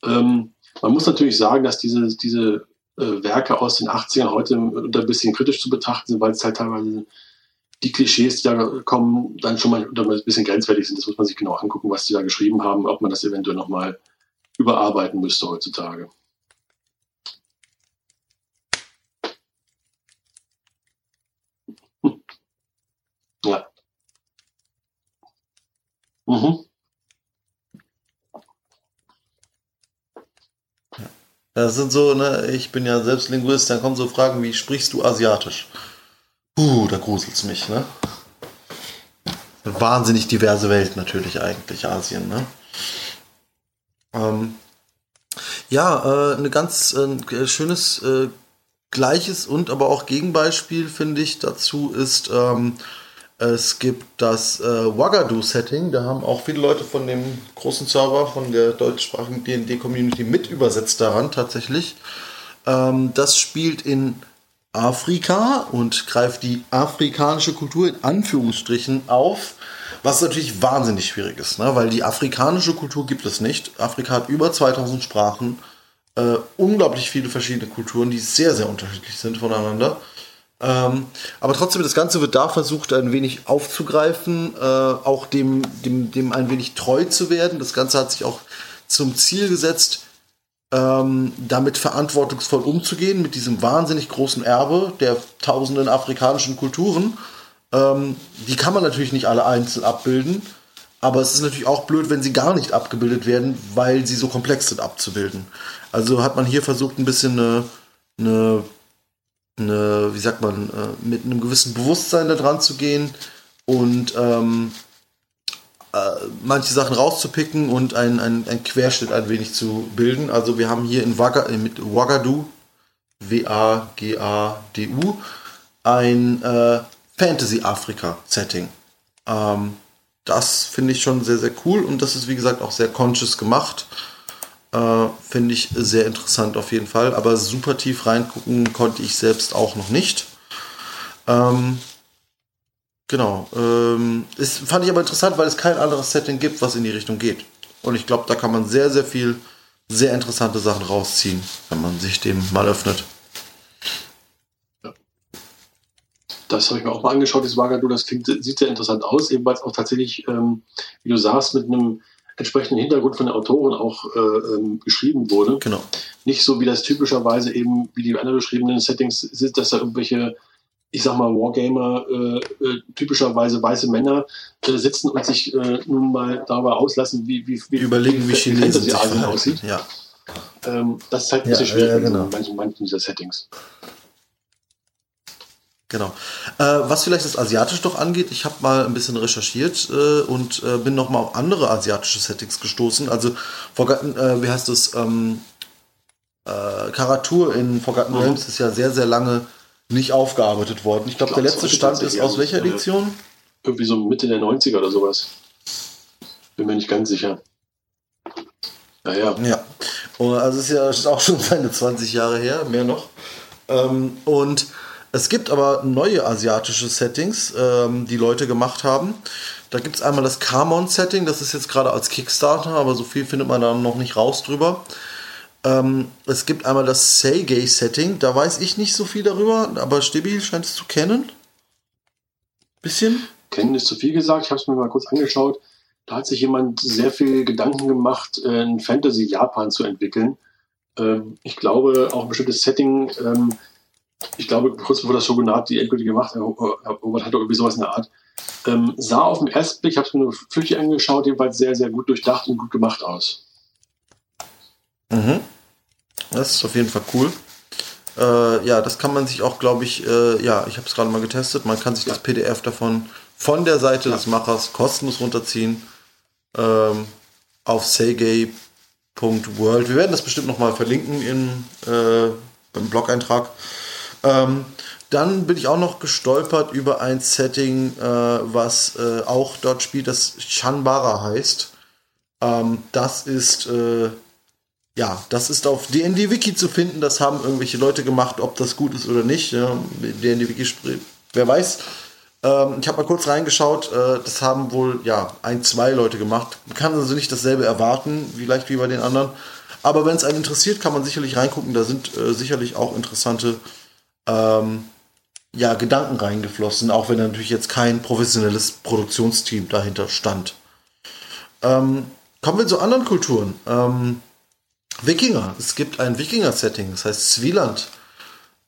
Ähm, man muss natürlich sagen, dass diese, diese äh, Werke aus den 80ern heute ein bisschen kritisch zu betrachten sind, weil es halt teilweise die Klischees, die da kommen, dann schon mal ein bisschen grenzwertig sind. Das muss man sich genau angucken, was die da geschrieben haben, ob man das eventuell nochmal überarbeiten müsste heutzutage. Hm. Ja. Mhm. Das sind so, ne, ich bin ja selbst Linguist, dann kommen so Fragen wie, sprichst du Asiatisch? Puh, da gruselt's mich, ne? Wahnsinnig diverse Welt natürlich eigentlich, Asien, ne? Ähm, ja, äh, eine ganz äh, schönes äh, gleiches und aber auch Gegenbeispiel, finde ich, dazu ist, ähm, es gibt das äh, Wagadu-Setting, da haben auch viele Leute von dem großen Server, von der deutschsprachigen D&D-Community mit übersetzt daran tatsächlich. Ähm, das spielt in Afrika und greift die afrikanische Kultur in Anführungsstrichen auf, was natürlich wahnsinnig schwierig ist, ne? weil die afrikanische Kultur gibt es nicht. Afrika hat über 2000 Sprachen, äh, unglaublich viele verschiedene Kulturen, die sehr, sehr unterschiedlich sind voneinander. Ähm, aber trotzdem, das Ganze wird da versucht, ein wenig aufzugreifen, äh, auch dem, dem, dem ein wenig treu zu werden. Das Ganze hat sich auch zum Ziel gesetzt, ähm, damit verantwortungsvoll umzugehen, mit diesem wahnsinnig großen Erbe der tausenden afrikanischen Kulturen. Ähm, die kann man natürlich nicht alle einzeln abbilden, aber es ist natürlich auch blöd, wenn sie gar nicht abgebildet werden, weil sie so komplex sind abzubilden. Also hat man hier versucht, ein bisschen eine, eine eine, wie sagt man, äh, mit einem gewissen Bewusstsein da dran zu gehen und ähm, äh, manche Sachen rauszupicken und ein, ein, ein Querschnitt ein wenig zu bilden. Also wir haben hier in Waga, äh, mit Wagadu, W-A-G-A-D-U, ein äh, Fantasy-Afrika-Setting. Ähm, das finde ich schon sehr, sehr cool und das ist, wie gesagt, auch sehr conscious gemacht. Äh, Finde ich sehr interessant auf jeden Fall. Aber super tief reingucken konnte ich selbst auch noch nicht. Ähm, genau. Ähm, ist, fand ich aber interessant, weil es kein anderes Setting gibt, was in die Richtung geht. Und ich glaube, da kann man sehr, sehr viel, sehr interessante Sachen rausziehen, wenn man sich dem mal öffnet. Das habe ich mir auch mal angeschaut, das Wagadu, das klingt, sieht sehr interessant aus, ebenfalls auch tatsächlich, ähm, wie du sagst, mit einem entsprechenden Hintergrund von der Autorin auch äh, ähm, geschrieben wurde. Genau. Nicht so wie das typischerweise eben, wie die anderen beschriebenen Settings sind, dass da irgendwelche, ich sag mal, Wargamer, äh, äh, typischerweise weiße Männer äh, sitzen und sich äh, nun mal darüber auslassen, wie, wie, wie überlegen, wie, wie Chinesen sich aussieht. Ja. Ähm, das ist halt ein bisschen ja, schwierig ja, genau. in manchen, manchen dieser Settings. Genau. Äh, was vielleicht das Asiatische doch angeht, ich habe mal ein bisschen recherchiert und bin noch mal auf andere asiatische Settings gestoßen. Also Forgotten, wie heißt das? Ähm, äh, Karatur in Forgotten mhm. Realms ist ja sehr, sehr lange nicht aufgearbeitet worden. Ich glaube, glaub, der letzte Stand ist aus welcher Edition? Irgendwie so Mitte der 90er oder sowas. Bin mir nicht ganz sicher. Naja. Ja. Also es ist ja auch schon seine 20 Jahre her, mehr noch. Ähm, und es gibt aber neue asiatische Settings, ähm, die Leute gemacht haben. Da gibt es einmal das Kamon-Setting, das ist jetzt gerade als Kickstarter, aber so viel findet man da noch nicht raus drüber. Ähm, es gibt einmal das Seigei-Setting, da weiß ich nicht so viel darüber, aber Stibi scheint es zu kennen. Bisschen? Kennen ist zu viel gesagt, ich habe es mir mal kurz angeschaut. Da hat sich jemand sehr viel Gedanken gemacht, äh, ein Fantasy Japan zu entwickeln. Ähm, ich glaube, auch ein bestimmtes Setting ähm, ich glaube, kurz bevor das Shogunat die endgültig gemacht hat, Robert hatte irgendwie sowas in der Art, ähm, sah auf den ersten Blick, ich habe es mir nur flüchtig angeschaut, jedenfalls sehr, sehr gut durchdacht und gut gemacht aus. Mhm. Das ist auf jeden Fall cool. Äh, ja, das kann man sich auch, glaube ich, äh, ja, ich habe es gerade mal getestet, man kann sich ja. das PDF davon von der Seite ja. des Machers kostenlos runterziehen ähm, auf seigay.world. Wir werden das bestimmt nochmal verlinken in, äh, im Blog-Eintrag. Ähm, dann bin ich auch noch gestolpert über ein Setting, äh, was äh, auch dort spielt, das Chanbara heißt. Ähm, das ist, äh, ja, das ist auf DND Wiki zu finden. Das haben irgendwelche Leute gemacht, ob das gut ist oder nicht. Ja, DND Wiki, wer weiß. Ähm, ich habe mal kurz reingeschaut. Äh, das haben wohl, ja, ein, zwei Leute gemacht. Man kann also nicht dasselbe erwarten, vielleicht wie bei den anderen. Aber wenn es einen interessiert, kann man sicherlich reingucken. Da sind äh, sicherlich auch interessante ähm, ja, Gedanken reingeflossen, auch wenn natürlich jetzt kein professionelles Produktionsteam dahinter stand. Ähm, kommen wir zu anderen Kulturen. Ähm, Wikinger. Es gibt ein Wikinger-Setting, das heißt Swieland.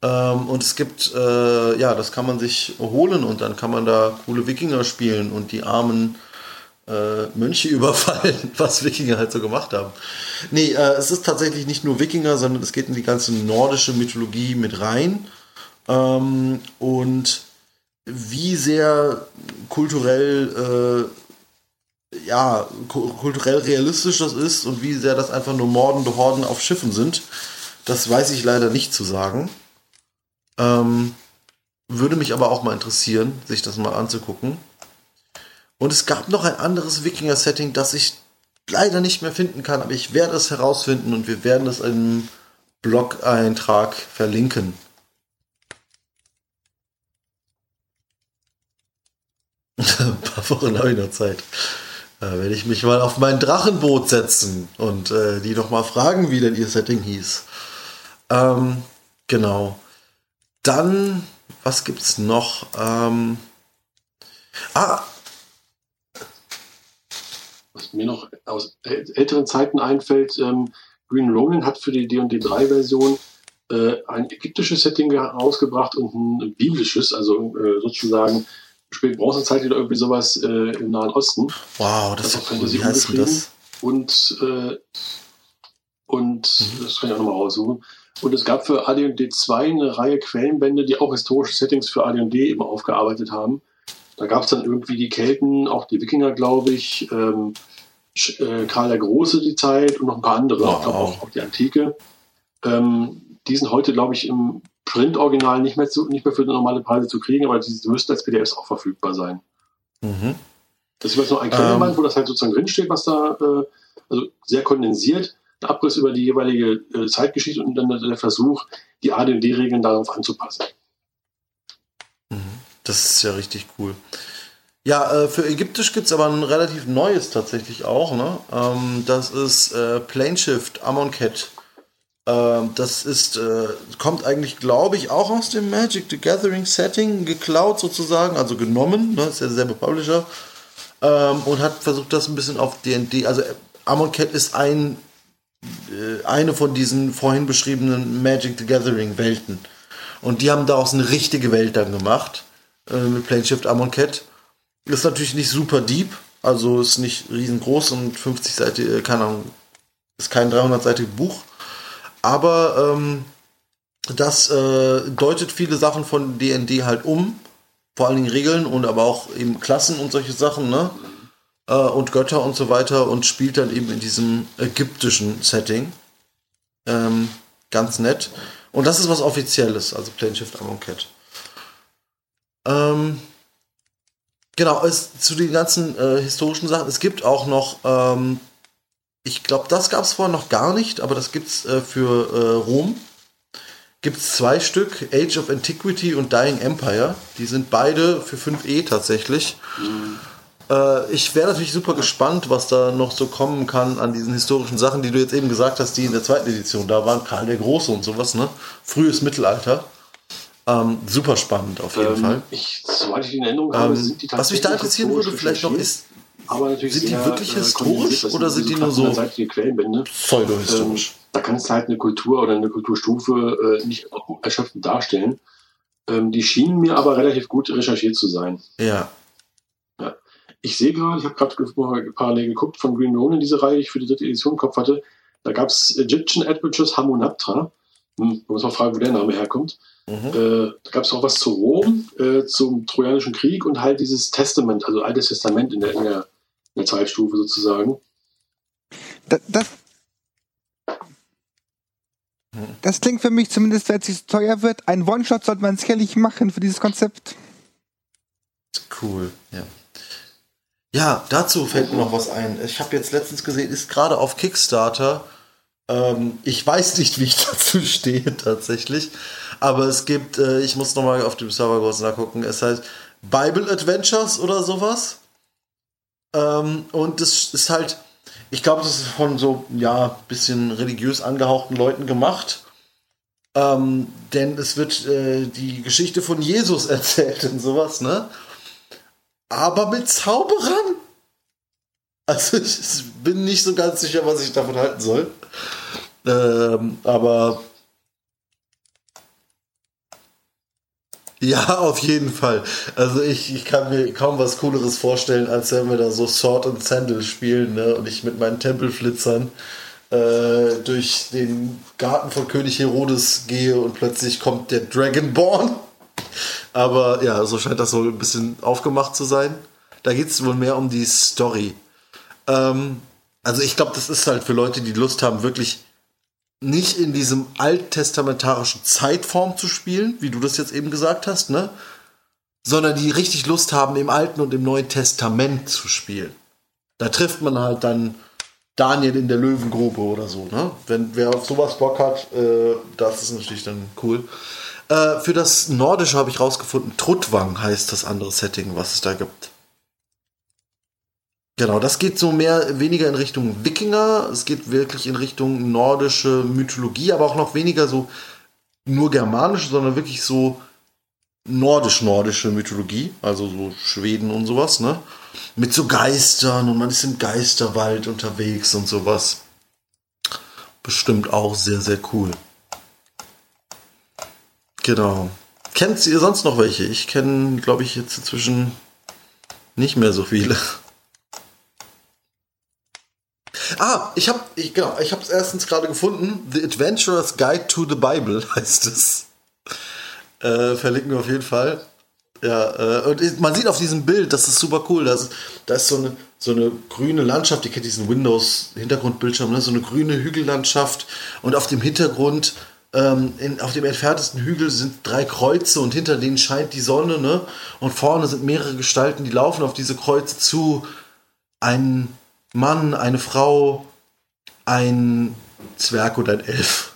Ähm, und es gibt, äh, ja, das kann man sich holen und dann kann man da coole Wikinger spielen und die armen äh, Mönche überfallen, was Wikinger halt so gemacht haben. Nee, äh, es ist tatsächlich nicht nur Wikinger, sondern es geht in die ganze nordische Mythologie mit rein. Ähm, und wie sehr kulturell, äh, ja, kulturell realistisch das ist und wie sehr das einfach nur mordende Horden auf Schiffen sind, das weiß ich leider nicht zu sagen. Ähm, würde mich aber auch mal interessieren, sich das mal anzugucken. Und es gab noch ein anderes Wikinger-Setting, das ich leider nicht mehr finden kann, aber ich werde es herausfinden und wir werden es im Blog-Eintrag verlinken. Ein paar Wochen habe ich noch Zeit. Da werde ich mich mal auf mein Drachenboot setzen und äh, die noch mal fragen, wie denn ihr Setting hieß. Ähm, genau. Dann, was gibt's noch? Ähm, ah, was mir noch aus älteren Zeiten einfällt, ähm, Green Ronin hat für die D&D 3 Version äh, ein ägyptisches Setting herausgebracht und ein biblisches, also äh, sozusagen Spätbronzezeit oder irgendwie sowas äh, im Nahen Osten. Wow, das, das ist cool. Wie das? Und, äh, und mhm. das kann ich auch nochmal raussuchen. Und es gab für AD&D 2 eine Reihe Quellenbände, die auch historische Settings für AD&D eben aufgearbeitet haben. Da gab es dann irgendwie die Kelten, auch die Wikinger, glaube ich, ähm, äh, Karl der Große die Zeit und noch ein paar andere, wow. auch, auch, die Antike. Ähm, die sind heute, glaube ich, im Print-Original nicht mehr, zu, nicht mehr für normale Preise zu kriegen, aber die müssten als PDFs auch verfügbar sein. Mhm. Das ist jetzt nur ein Quellenband, ähm. wo das halt sozusagen drinsteht, was da, äh, also sehr kondensiert, ein Abriss über die jeweilige äh, Zeitgeschichte und dann der Versuch, die AD&D-Regeln darauf anzupassen. Das ist ja richtig cool. Ja, äh, für Ägyptisch gibt es aber ein relativ neues tatsächlich auch. Ne? Ähm, das ist äh, Planeshift Amonkhet. Ähm, das ist, äh, kommt eigentlich, glaube ich, auch aus dem Magic the Gathering Setting, geklaut sozusagen, also genommen. Ne? Ist ja derselbe Publisher. Ähm, und hat versucht, das ein bisschen auf DD. Also äh, Amonkhet ist ein, äh, eine von diesen vorhin beschriebenen Magic the Gathering Welten. Und die haben daraus eine richtige Welt dann gemacht äh, mit Planeshift Amonkhet. Ist natürlich nicht super deep, also ist nicht riesengroß und 50 Seiten, keine Ahnung, ist kein 300-seitiges Buch. Aber ähm, das äh, deutet viele Sachen von DND halt um. Vor allen Dingen Regeln und aber auch eben Klassen und solche Sachen, ne? Äh, und Götter und so weiter und spielt dann eben in diesem ägyptischen Setting. Ähm, ganz nett. Und das ist was Offizielles, also Planeshift Amonkhet. Ähm, genau, es, zu den ganzen äh, historischen Sachen. Es gibt auch noch, ähm, ich glaube, das gab es vorher noch gar nicht, aber das gibt es äh, für äh, Rom. Gibt es zwei Stück, Age of Antiquity und Dying Empire. Die sind beide für 5e tatsächlich. Mhm. ich wäre natürlich super gespannt, was da noch so kommen kann an diesen historischen Sachen, die du jetzt eben gesagt hast, die in der zweiten Edition da waren. Karl der Große und sowas, ne? Frühes Mittelalter. Ähm, super spannend auf jeden ähm, Fall. Ich, soweit ich in Erinnerung habe, ähm, sind die Was mich da interessieren würde, vielleicht noch ist, aber sind die wirklich äh, historisch oder sind die nur so Quellenbände. pseudo-historisch? Ähm, da kannst du halt eine Kultur oder eine Kulturstufe äh, nicht erschöpfend darstellen. Ähm, die schienen mir aber relativ gut recherchiert zu sein. Ja. ja. Ich sehe gerade, ich habe gerade parallel geguckt von Green Ronin, diese Reihe, die ich für die dritte Edition im Kopf hatte. Da gab es Egyptian Adventures Hamunaptra. Hm, man muss mal fragen, wo der Name herkommt. Mhm. Äh, da gab es auch was zu Rom, äh, zum Trojanischen Krieg und halt dieses Testament, also Altes Testament in der, in der, in der Zeitstufe sozusagen. Das, das, das klingt für mich zumindest, wenn es sich teuer wird. Ein One-Shot sollte man sicherlich machen für dieses Konzept. Cool, ja. Ja, dazu fällt mir noch was ein. Ich habe jetzt letztens gesehen, ist gerade auf Kickstarter ähm, ich weiß nicht, wie ich dazu stehe tatsächlich. Aber es gibt, äh, ich muss nochmal auf dem Server kurz nachgucken, es heißt Bible Adventures oder sowas. Ähm, und es ist halt, ich glaube, das ist von so, ja, bisschen religiös angehauchten Leuten gemacht. Ähm, denn es wird äh, die Geschichte von Jesus erzählt und sowas, ne? Aber mit Zauberern. Also ich bin nicht so ganz sicher, was ich davon halten soll. Ähm, aber Ja, auf jeden Fall. Also ich, ich kann mir kaum was Cooleres vorstellen, als wenn wir da so Sword und Sandal spielen ne? und ich mit meinen Tempelflitzern äh, durch den Garten von König Herodes gehe und plötzlich kommt der Dragonborn. Aber ja, so scheint das wohl ein bisschen aufgemacht zu sein. Da geht es wohl mehr um die Story. Ähm, also ich glaube, das ist halt für Leute, die Lust haben, wirklich nicht in diesem alttestamentarischen Zeitform zu spielen, wie du das jetzt eben gesagt hast, ne? Sondern die richtig Lust haben, im Alten und im Neuen Testament zu spielen. Da trifft man halt dann Daniel in der Löwengrube oder so, ne? Wenn wer auf sowas Bock hat, äh, das ist natürlich dann cool. Äh, für das Nordische habe ich rausgefunden, Trutwang heißt das andere Setting, was es da gibt. Genau, das geht so mehr, weniger in Richtung Wikinger. Es geht wirklich in Richtung nordische Mythologie, aber auch noch weniger so nur germanische, sondern wirklich so nordisch-nordische Mythologie. Also so Schweden und sowas, ne? Mit so Geistern und man ist im Geisterwald unterwegs und sowas. Bestimmt auch sehr, sehr cool. Genau. Kennt ihr sonst noch welche? Ich kenne, glaube ich, jetzt inzwischen nicht mehr so viele. Ah, ich habe ich, genau, ich habe es erstens gerade gefunden. The Adventurer's Guide to the Bible heißt es. Äh, verlinken wir auf jeden Fall. Ja, äh, und man sieht auf diesem Bild, das ist super cool. Da ist, da ist so, eine, so eine grüne Landschaft. Ihr kennt diesen Windows-Hintergrundbildschirm, ne? so eine grüne Hügellandschaft. Und auf dem Hintergrund, ähm, in, auf dem entferntesten Hügel sind drei Kreuze und hinter denen scheint die Sonne. Ne? Und vorne sind mehrere Gestalten, die laufen auf diese Kreuze zu. Ein Mann, eine Frau, ein Zwerg und ein Elf.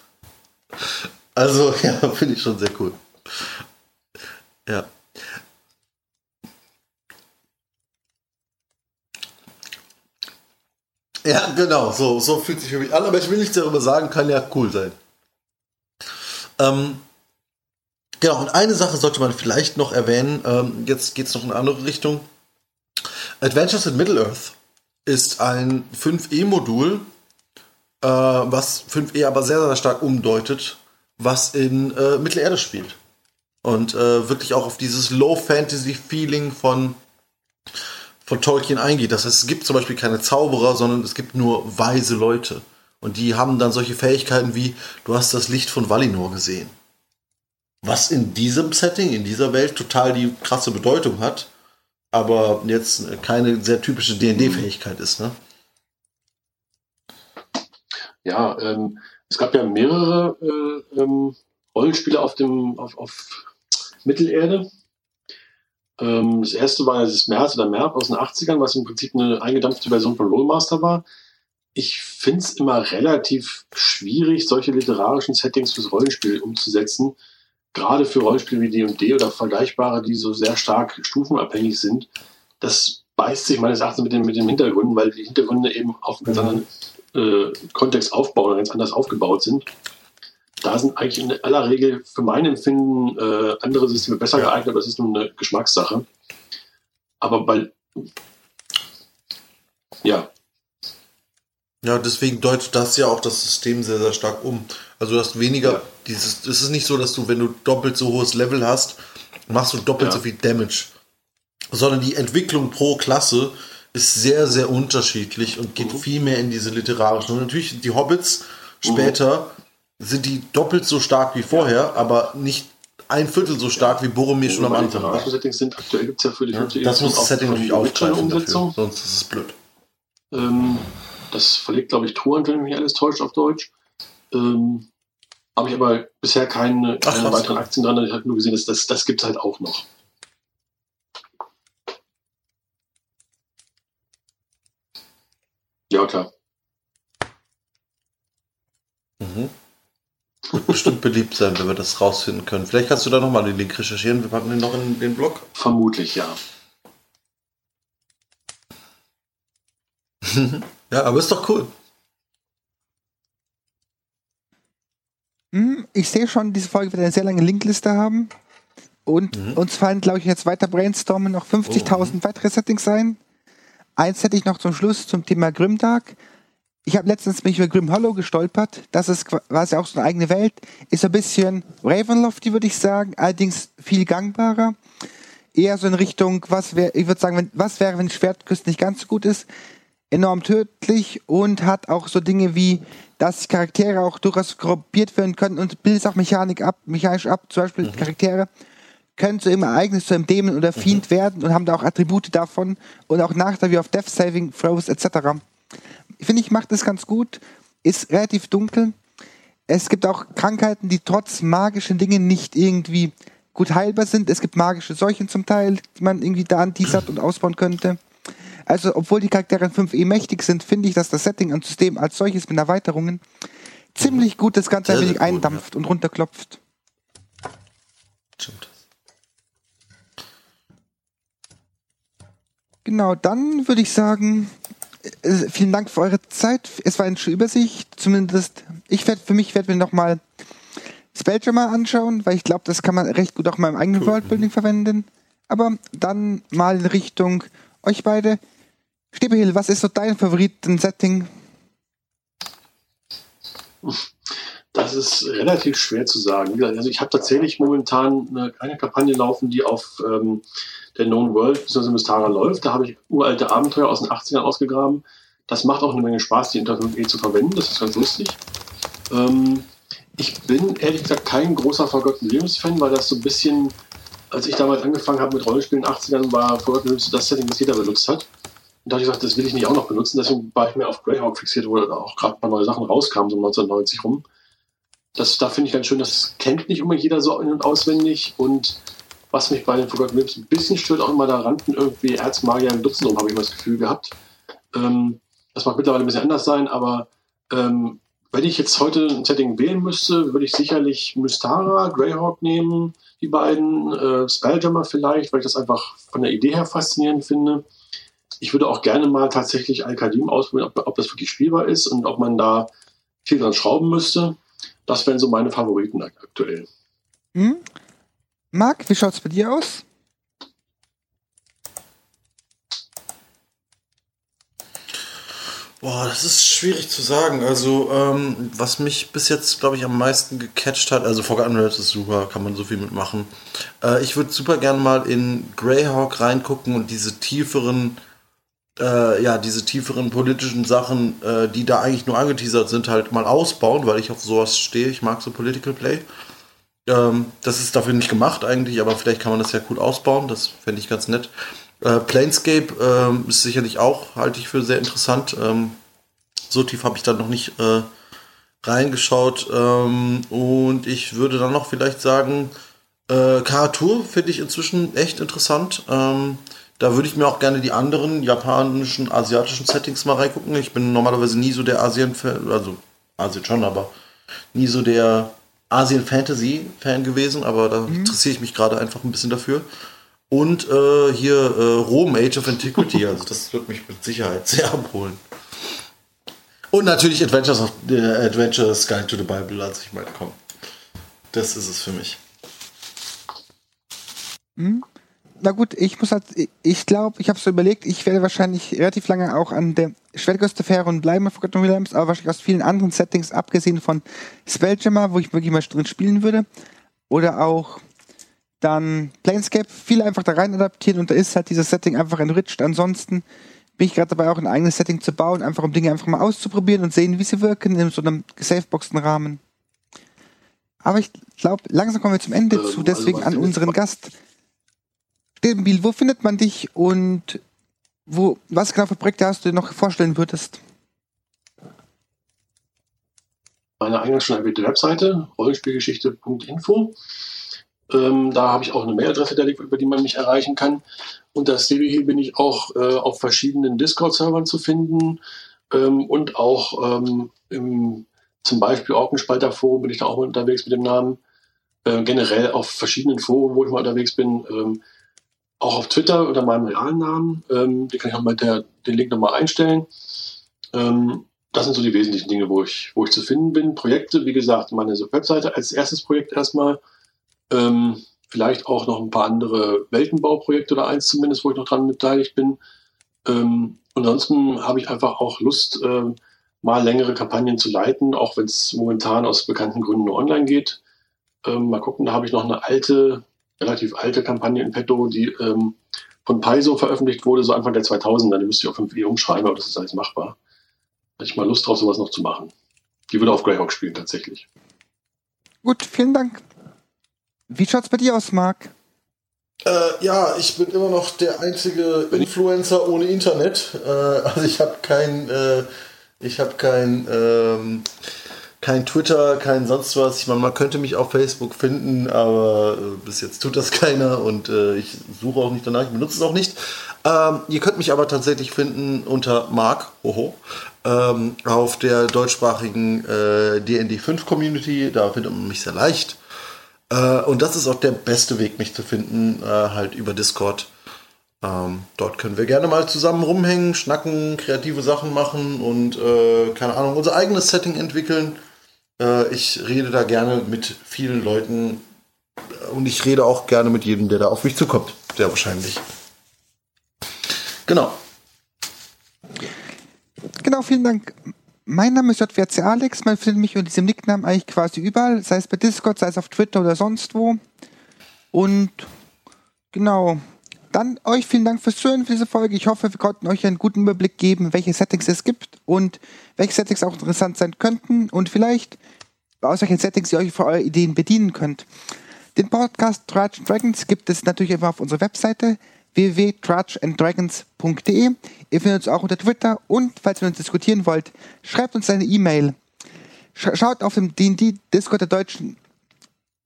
Also, ja, finde ich schon sehr cool. Ja. Ja, genau, so, so fühlt sich für mich an, aber ich will nichts darüber sagen, kann ja cool sein. Ähm, genau, und eine Sache sollte man vielleicht noch erwähnen, ähm, jetzt geht es noch in eine andere Richtung. Adventures in Middle-earth ist ein 5e-Modul, äh, was 5e aber sehr, sehr stark umdeutet, was in äh, Mittelerde spielt. Und äh, wirklich auch auf dieses Low-Fantasy-Feeling von, von Tolkien eingeht. Das heißt, es gibt zum Beispiel keine Zauberer, sondern es gibt nur weise Leute. Und die haben dann solche Fähigkeiten wie, du hast das Licht von Valinor gesehen. Was in diesem Setting, in dieser Welt total die krasse Bedeutung hat aber jetzt keine sehr typische D&D-Fähigkeit ist, ne? Ja, ähm, es gab ja mehrere äh, ähm, Rollenspiele auf dem auf, auf Mittelerde. Ähm, das erste war das März oder Merb aus den 80ern, was im Prinzip eine eingedampfte Version von Rollmaster war. Ich finde es immer relativ schwierig, solche literarischen Settings fürs Rollenspiel umzusetzen, gerade für Rollenspiele wie D&D oder vergleichbare, die so sehr stark stufenabhängig sind, das beißt sich meines Erachtens mit den, mit den Hintergründen, weil die Hintergründe eben auf einem ganz anderen äh, Kontext aufbauen oder ganz anders aufgebaut sind. Da sind eigentlich in aller Regel für mein Empfinden äh, andere Systeme besser geeignet, aber das ist nur eine Geschmackssache. Aber bei ja, ja, deswegen deutet das ja auch das System sehr, sehr stark um. Also du hast weniger, ja. Dieses, es ist nicht so, dass du, wenn du doppelt so hohes Level hast, machst du doppelt ja. so viel Damage. Sondern die Entwicklung pro Klasse ist sehr, sehr unterschiedlich und geht mhm. viel mehr in diese literarischen. Und natürlich die Hobbits später mhm. sind die doppelt so stark wie vorher, ja. aber nicht ein Viertel so stark wie Boromir schon am Anfang war. Settings sind aktuell gibt es ja für die ja, Das muss das Setting natürlich aufgreifen dafür, sonst ist es blöd. Ähm, das verlegt, glaube ich, Truant, wenn mich alles täuscht, auf Deutsch. Ähm, habe ich aber bisher keine, keine Ach, weiteren Aktien dran. Ich habe nur gesehen, dass das, das gibt es halt auch noch. Ja, klar. Mhm. Wird bestimmt beliebt sein, wenn wir das rausfinden können. Vielleicht kannst du da nochmal den Link recherchieren. Wir packen den noch in den Blog. Vermutlich, ja. Ja, aber ist doch cool. Ich sehe schon, diese Folge wird eine sehr lange Linkliste haben. Und mhm. uns fallen, glaube ich, jetzt weiter brainstormen noch 50.000 oh, mhm. weitere Settings ein. Eins hätte ich noch zum Schluss zum Thema Grimdark. Ich habe letztens mich über Grim Hollow gestolpert. Das ist quasi auch so eine eigene Welt. Ist ein bisschen Ravenlofty, würde ich sagen. Allerdings viel gangbarer. Eher so in Richtung, was wäre, ich würde sagen, wenn, was wäre, wenn Schwertküste nicht ganz so gut ist. Enorm tödlich und hat auch so Dinge wie, dass Charaktere auch durchaus korrumpiert werden können und bildet auch Mechanik ab, mechanisch ab. Zum Beispiel mhm. Charaktere können zu ihrem Ereignis zu einem Dämon oder Fiend mhm. werden und haben da auch Attribute davon und auch Nachteile wie auf Death Saving Throws etc. Finde ich, macht das ganz gut, ist relativ dunkel. Es gibt auch Krankheiten, die trotz magischen Dingen nicht irgendwie gut heilbar sind. Es gibt magische Seuchen zum Teil, die man irgendwie da anteasert und ausbauen könnte. Also, obwohl die Charaktere in 5e mächtig sind, finde ich, dass das Setting an System als solches mit Erweiterungen ziemlich gut das Ganze ein wenig eindampft ja. und runterklopft. Stimmt. Genau, dann würde ich sagen, äh, vielen Dank für eure Zeit. Es war eine schöne Übersicht. Zumindest, ich werde für mich werde mir nochmal Spelljammer anschauen, weil ich glaube, das kann man recht gut auch in meinem eigenen cool. Worldbuilding verwenden. Aber dann mal in Richtung euch beide. Stebehill, was ist so dein Favoriten-Setting? Das ist relativ schwer zu sagen. Also ich habe tatsächlich momentan eine, eine Kampagne laufen, die auf ähm, der Known World bzw. Mystara läuft. Da habe ich uralte Abenteuer aus den 80ern ausgegraben. Das macht auch eine Menge Spaß, die Internet zu verwenden. Das ist ganz lustig. Ähm, ich bin ehrlich gesagt kein großer Forgotten Realms-Fan, weil das so ein bisschen, als ich damals angefangen habe mit Rollenspielen in den 80ern, war Forgotten Realms das Setting, das jeder benutzt hat. Da habe ich gesagt, das will ich nicht auch noch benutzen. Deswegen war ich mehr auf Greyhawk fixiert, wo auch gerade ein paar neue Sachen rauskamen, so 1990 rum. Das, da finde ich ganz schön, das kennt nicht immer jeder so in- und auswendig. Und was mich bei den Forgotten Realms ein bisschen stört, auch immer, da rannten irgendwie Erzmagier im Dutzend rum, habe ich mal das Gefühl gehabt. Ähm, das mag mittlerweile ein bisschen anders sein, aber ähm, wenn ich jetzt heute ein Setting wählen müsste, würde ich sicherlich Mystara, Greyhawk nehmen, die beiden, äh, Spelljammer vielleicht, weil ich das einfach von der Idee her faszinierend finde. Ich würde auch gerne mal tatsächlich Al-Kadim ausprobieren, ob, ob, das wirklich spielbar ist und ob man da viel dran schrauben müsste. Das wären so meine Favoriten aktuell. Hm? Marc, wie schaut es bei dir aus? Boah, das ist schwierig zu sagen. Also, ähm, was mich bis jetzt, glaube ich, am meisten gecatcht hat, also Forgotten Realms ist super, kann man so viel mitmachen. Äh, ich würde super gern mal in Greyhawk reingucken und diese tieferen, äh, ja, diese tieferen politischen Sachen, äh, die da eigentlich nur angeteasert sind, halt mal ausbauen, weil ich auf sowas stehe. Ich mag so Political Play. Ähm, das ist dafür nicht gemacht eigentlich, aber vielleicht kann man das ja gut ausbauen. Das fände ich ganz nett. Äh, Planescape ähm, ist sicherlich auch, halte ich für sehr interessant. Ähm, so tief habe ich da noch nicht äh, reingeschaut. Ähm, und ich würde dann noch vielleicht sagen, äh, Karatur finde ich inzwischen echt interessant. Da würde ich mir auch gerne die anderen japanischen, asiatischen Settings mal reingucken. Ich bin normalerweise nie so der Asien-Fan, also Asien schon, aber nie so der Asien-Fantasy-Fan gewesen, aber da mhm. interessiere ich mich gerade einfach ein bisschen dafür. Und äh, hier äh, Rom, Age of Antiquity. Also das wird mich mit Sicherheit sehr abholen. Und natürlich Adventures of äh, Adventures Guide to the Bible. Also ich meine, komm. Das ist es für mich. Hm? Na gut, ich muss halt, ich glaube, ich habe so überlegt, ich werde wahrscheinlich relativ lange auch an der Schwertküste und bleiben auf Forgotten Williams, aber wahrscheinlich aus vielen anderen Settings, abgesehen von Spelljammer, wo ich wirklich mal drin spielen würde. Oder auch dann Planescape, viel einfach da rein adaptieren und da ist halt dieses Setting einfach enriched. Ansonsten bin ich gerade dabei, auch ein eigenes Setting zu bauen, einfach um Dinge einfach mal auszuprobieren und sehen, wie sie wirken in so einem gesafeboxten Rahmen. Aber ich glaube, langsam kommen wir zum Ende ähm, zu, deswegen also an unseren Gast. Stilbenbiel, wo findet man dich und wo, was genau für Projekte hast du dir noch vorstellen würdest? Meine eingangs schon erwähnte Webseite, rollenspielgeschichte.info. Ähm, da habe ich auch eine Mailadresse, über die man mich erreichen kann. Und das CB bin ich auch äh, auf verschiedenen Discord-Servern zu finden ähm, und auch ähm, im, zum Beispiel Orkenspalter Forum bin ich da auch unterwegs mit dem Namen. Äh, generell auf verschiedenen Foren, wo ich mal unterwegs bin. Ähm, auch auf Twitter unter meinem realen Namen. Ähm, den kann ich auch mal der, den Link nochmal einstellen. Ähm, das sind so die wesentlichen Dinge, wo ich, wo ich zu finden bin. Projekte, wie gesagt, meine Webseite als erstes Projekt erstmal. Ähm, vielleicht auch noch ein paar andere Weltenbauprojekte oder eins zumindest, wo ich noch dran beteiligt bin. Ähm, ansonsten habe ich einfach auch Lust, äh, mal längere Kampagnen zu leiten, auch wenn es momentan aus bekannten Gründen nur online geht. Ähm, mal gucken, da habe ich noch eine alte, relativ alte Kampagne in petto, die ähm, von Paizo veröffentlicht wurde, so Anfang der 2000er. Die müsste ich auf 5e umschreiben, aber das ist alles machbar. Da hätte ich mal Lust drauf, sowas noch zu machen. Die würde auf Greyhawk spielen, tatsächlich. Gut, vielen Dank. Wie schaut's bei dir aus, Marc? Äh, ja, ich bin immer noch der einzige Influencer ohne Internet. Äh, also ich habe kein, äh, ich habe kein, ähm, kein Twitter, kein sonst was. Ich meine, man könnte mich auf Facebook finden, aber äh, bis jetzt tut das keiner und äh, ich suche auch nicht danach, ich benutze es auch nicht. Ähm, ihr könnt mich aber tatsächlich finden unter Mark, hoho, ähm, auf der deutschsprachigen äh, DND 5 Community. Da findet man mich sehr leicht. Äh, und das ist auch der beste Weg, mich zu finden, äh, halt über Discord. Ähm, dort können wir gerne mal zusammen rumhängen, schnacken, kreative Sachen machen und, äh, keine Ahnung, unser eigenes Setting entwickeln. Äh, ich rede da gerne mit vielen Leuten und ich rede auch gerne mit jedem, der da auf mich zukommt. Sehr wahrscheinlich. Genau. Genau, vielen Dank. Mein Name ist JWC Alex. Man findet mich unter diesem Nicknamen eigentlich quasi überall, sei es bei Discord, sei es auf Twitter oder sonst wo. Und genau. Dann euch vielen Dank fürs Zuhören für diese Folge. Ich hoffe, wir konnten euch einen guten Überblick geben, welche Settings es gibt und welche Settings auch interessant sein könnten und vielleicht aus welchen Settings ihr euch für eure Ideen bedienen könnt. Den Podcast Trudge Dragons gibt es natürlich immer auf unserer Webseite www.trudgeanddragons.de. Ihr findet uns auch unter Twitter und falls ihr mit uns diskutieren wollt, schreibt uns eine E-Mail. Schaut auf dem D&D Discord der deutschen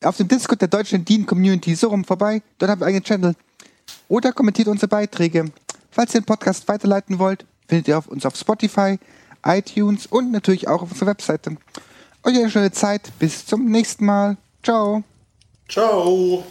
auf dem Discord der deutschen Dean Community so rum vorbei, dort haben wir einen Channel. Oder kommentiert unsere Beiträge. Falls ihr den Podcast weiterleiten wollt, findet ihr uns auf Spotify, iTunes und natürlich auch auf unserer Webseite. Euch eine schöne Zeit. Bis zum nächsten Mal. Ciao. Ciao.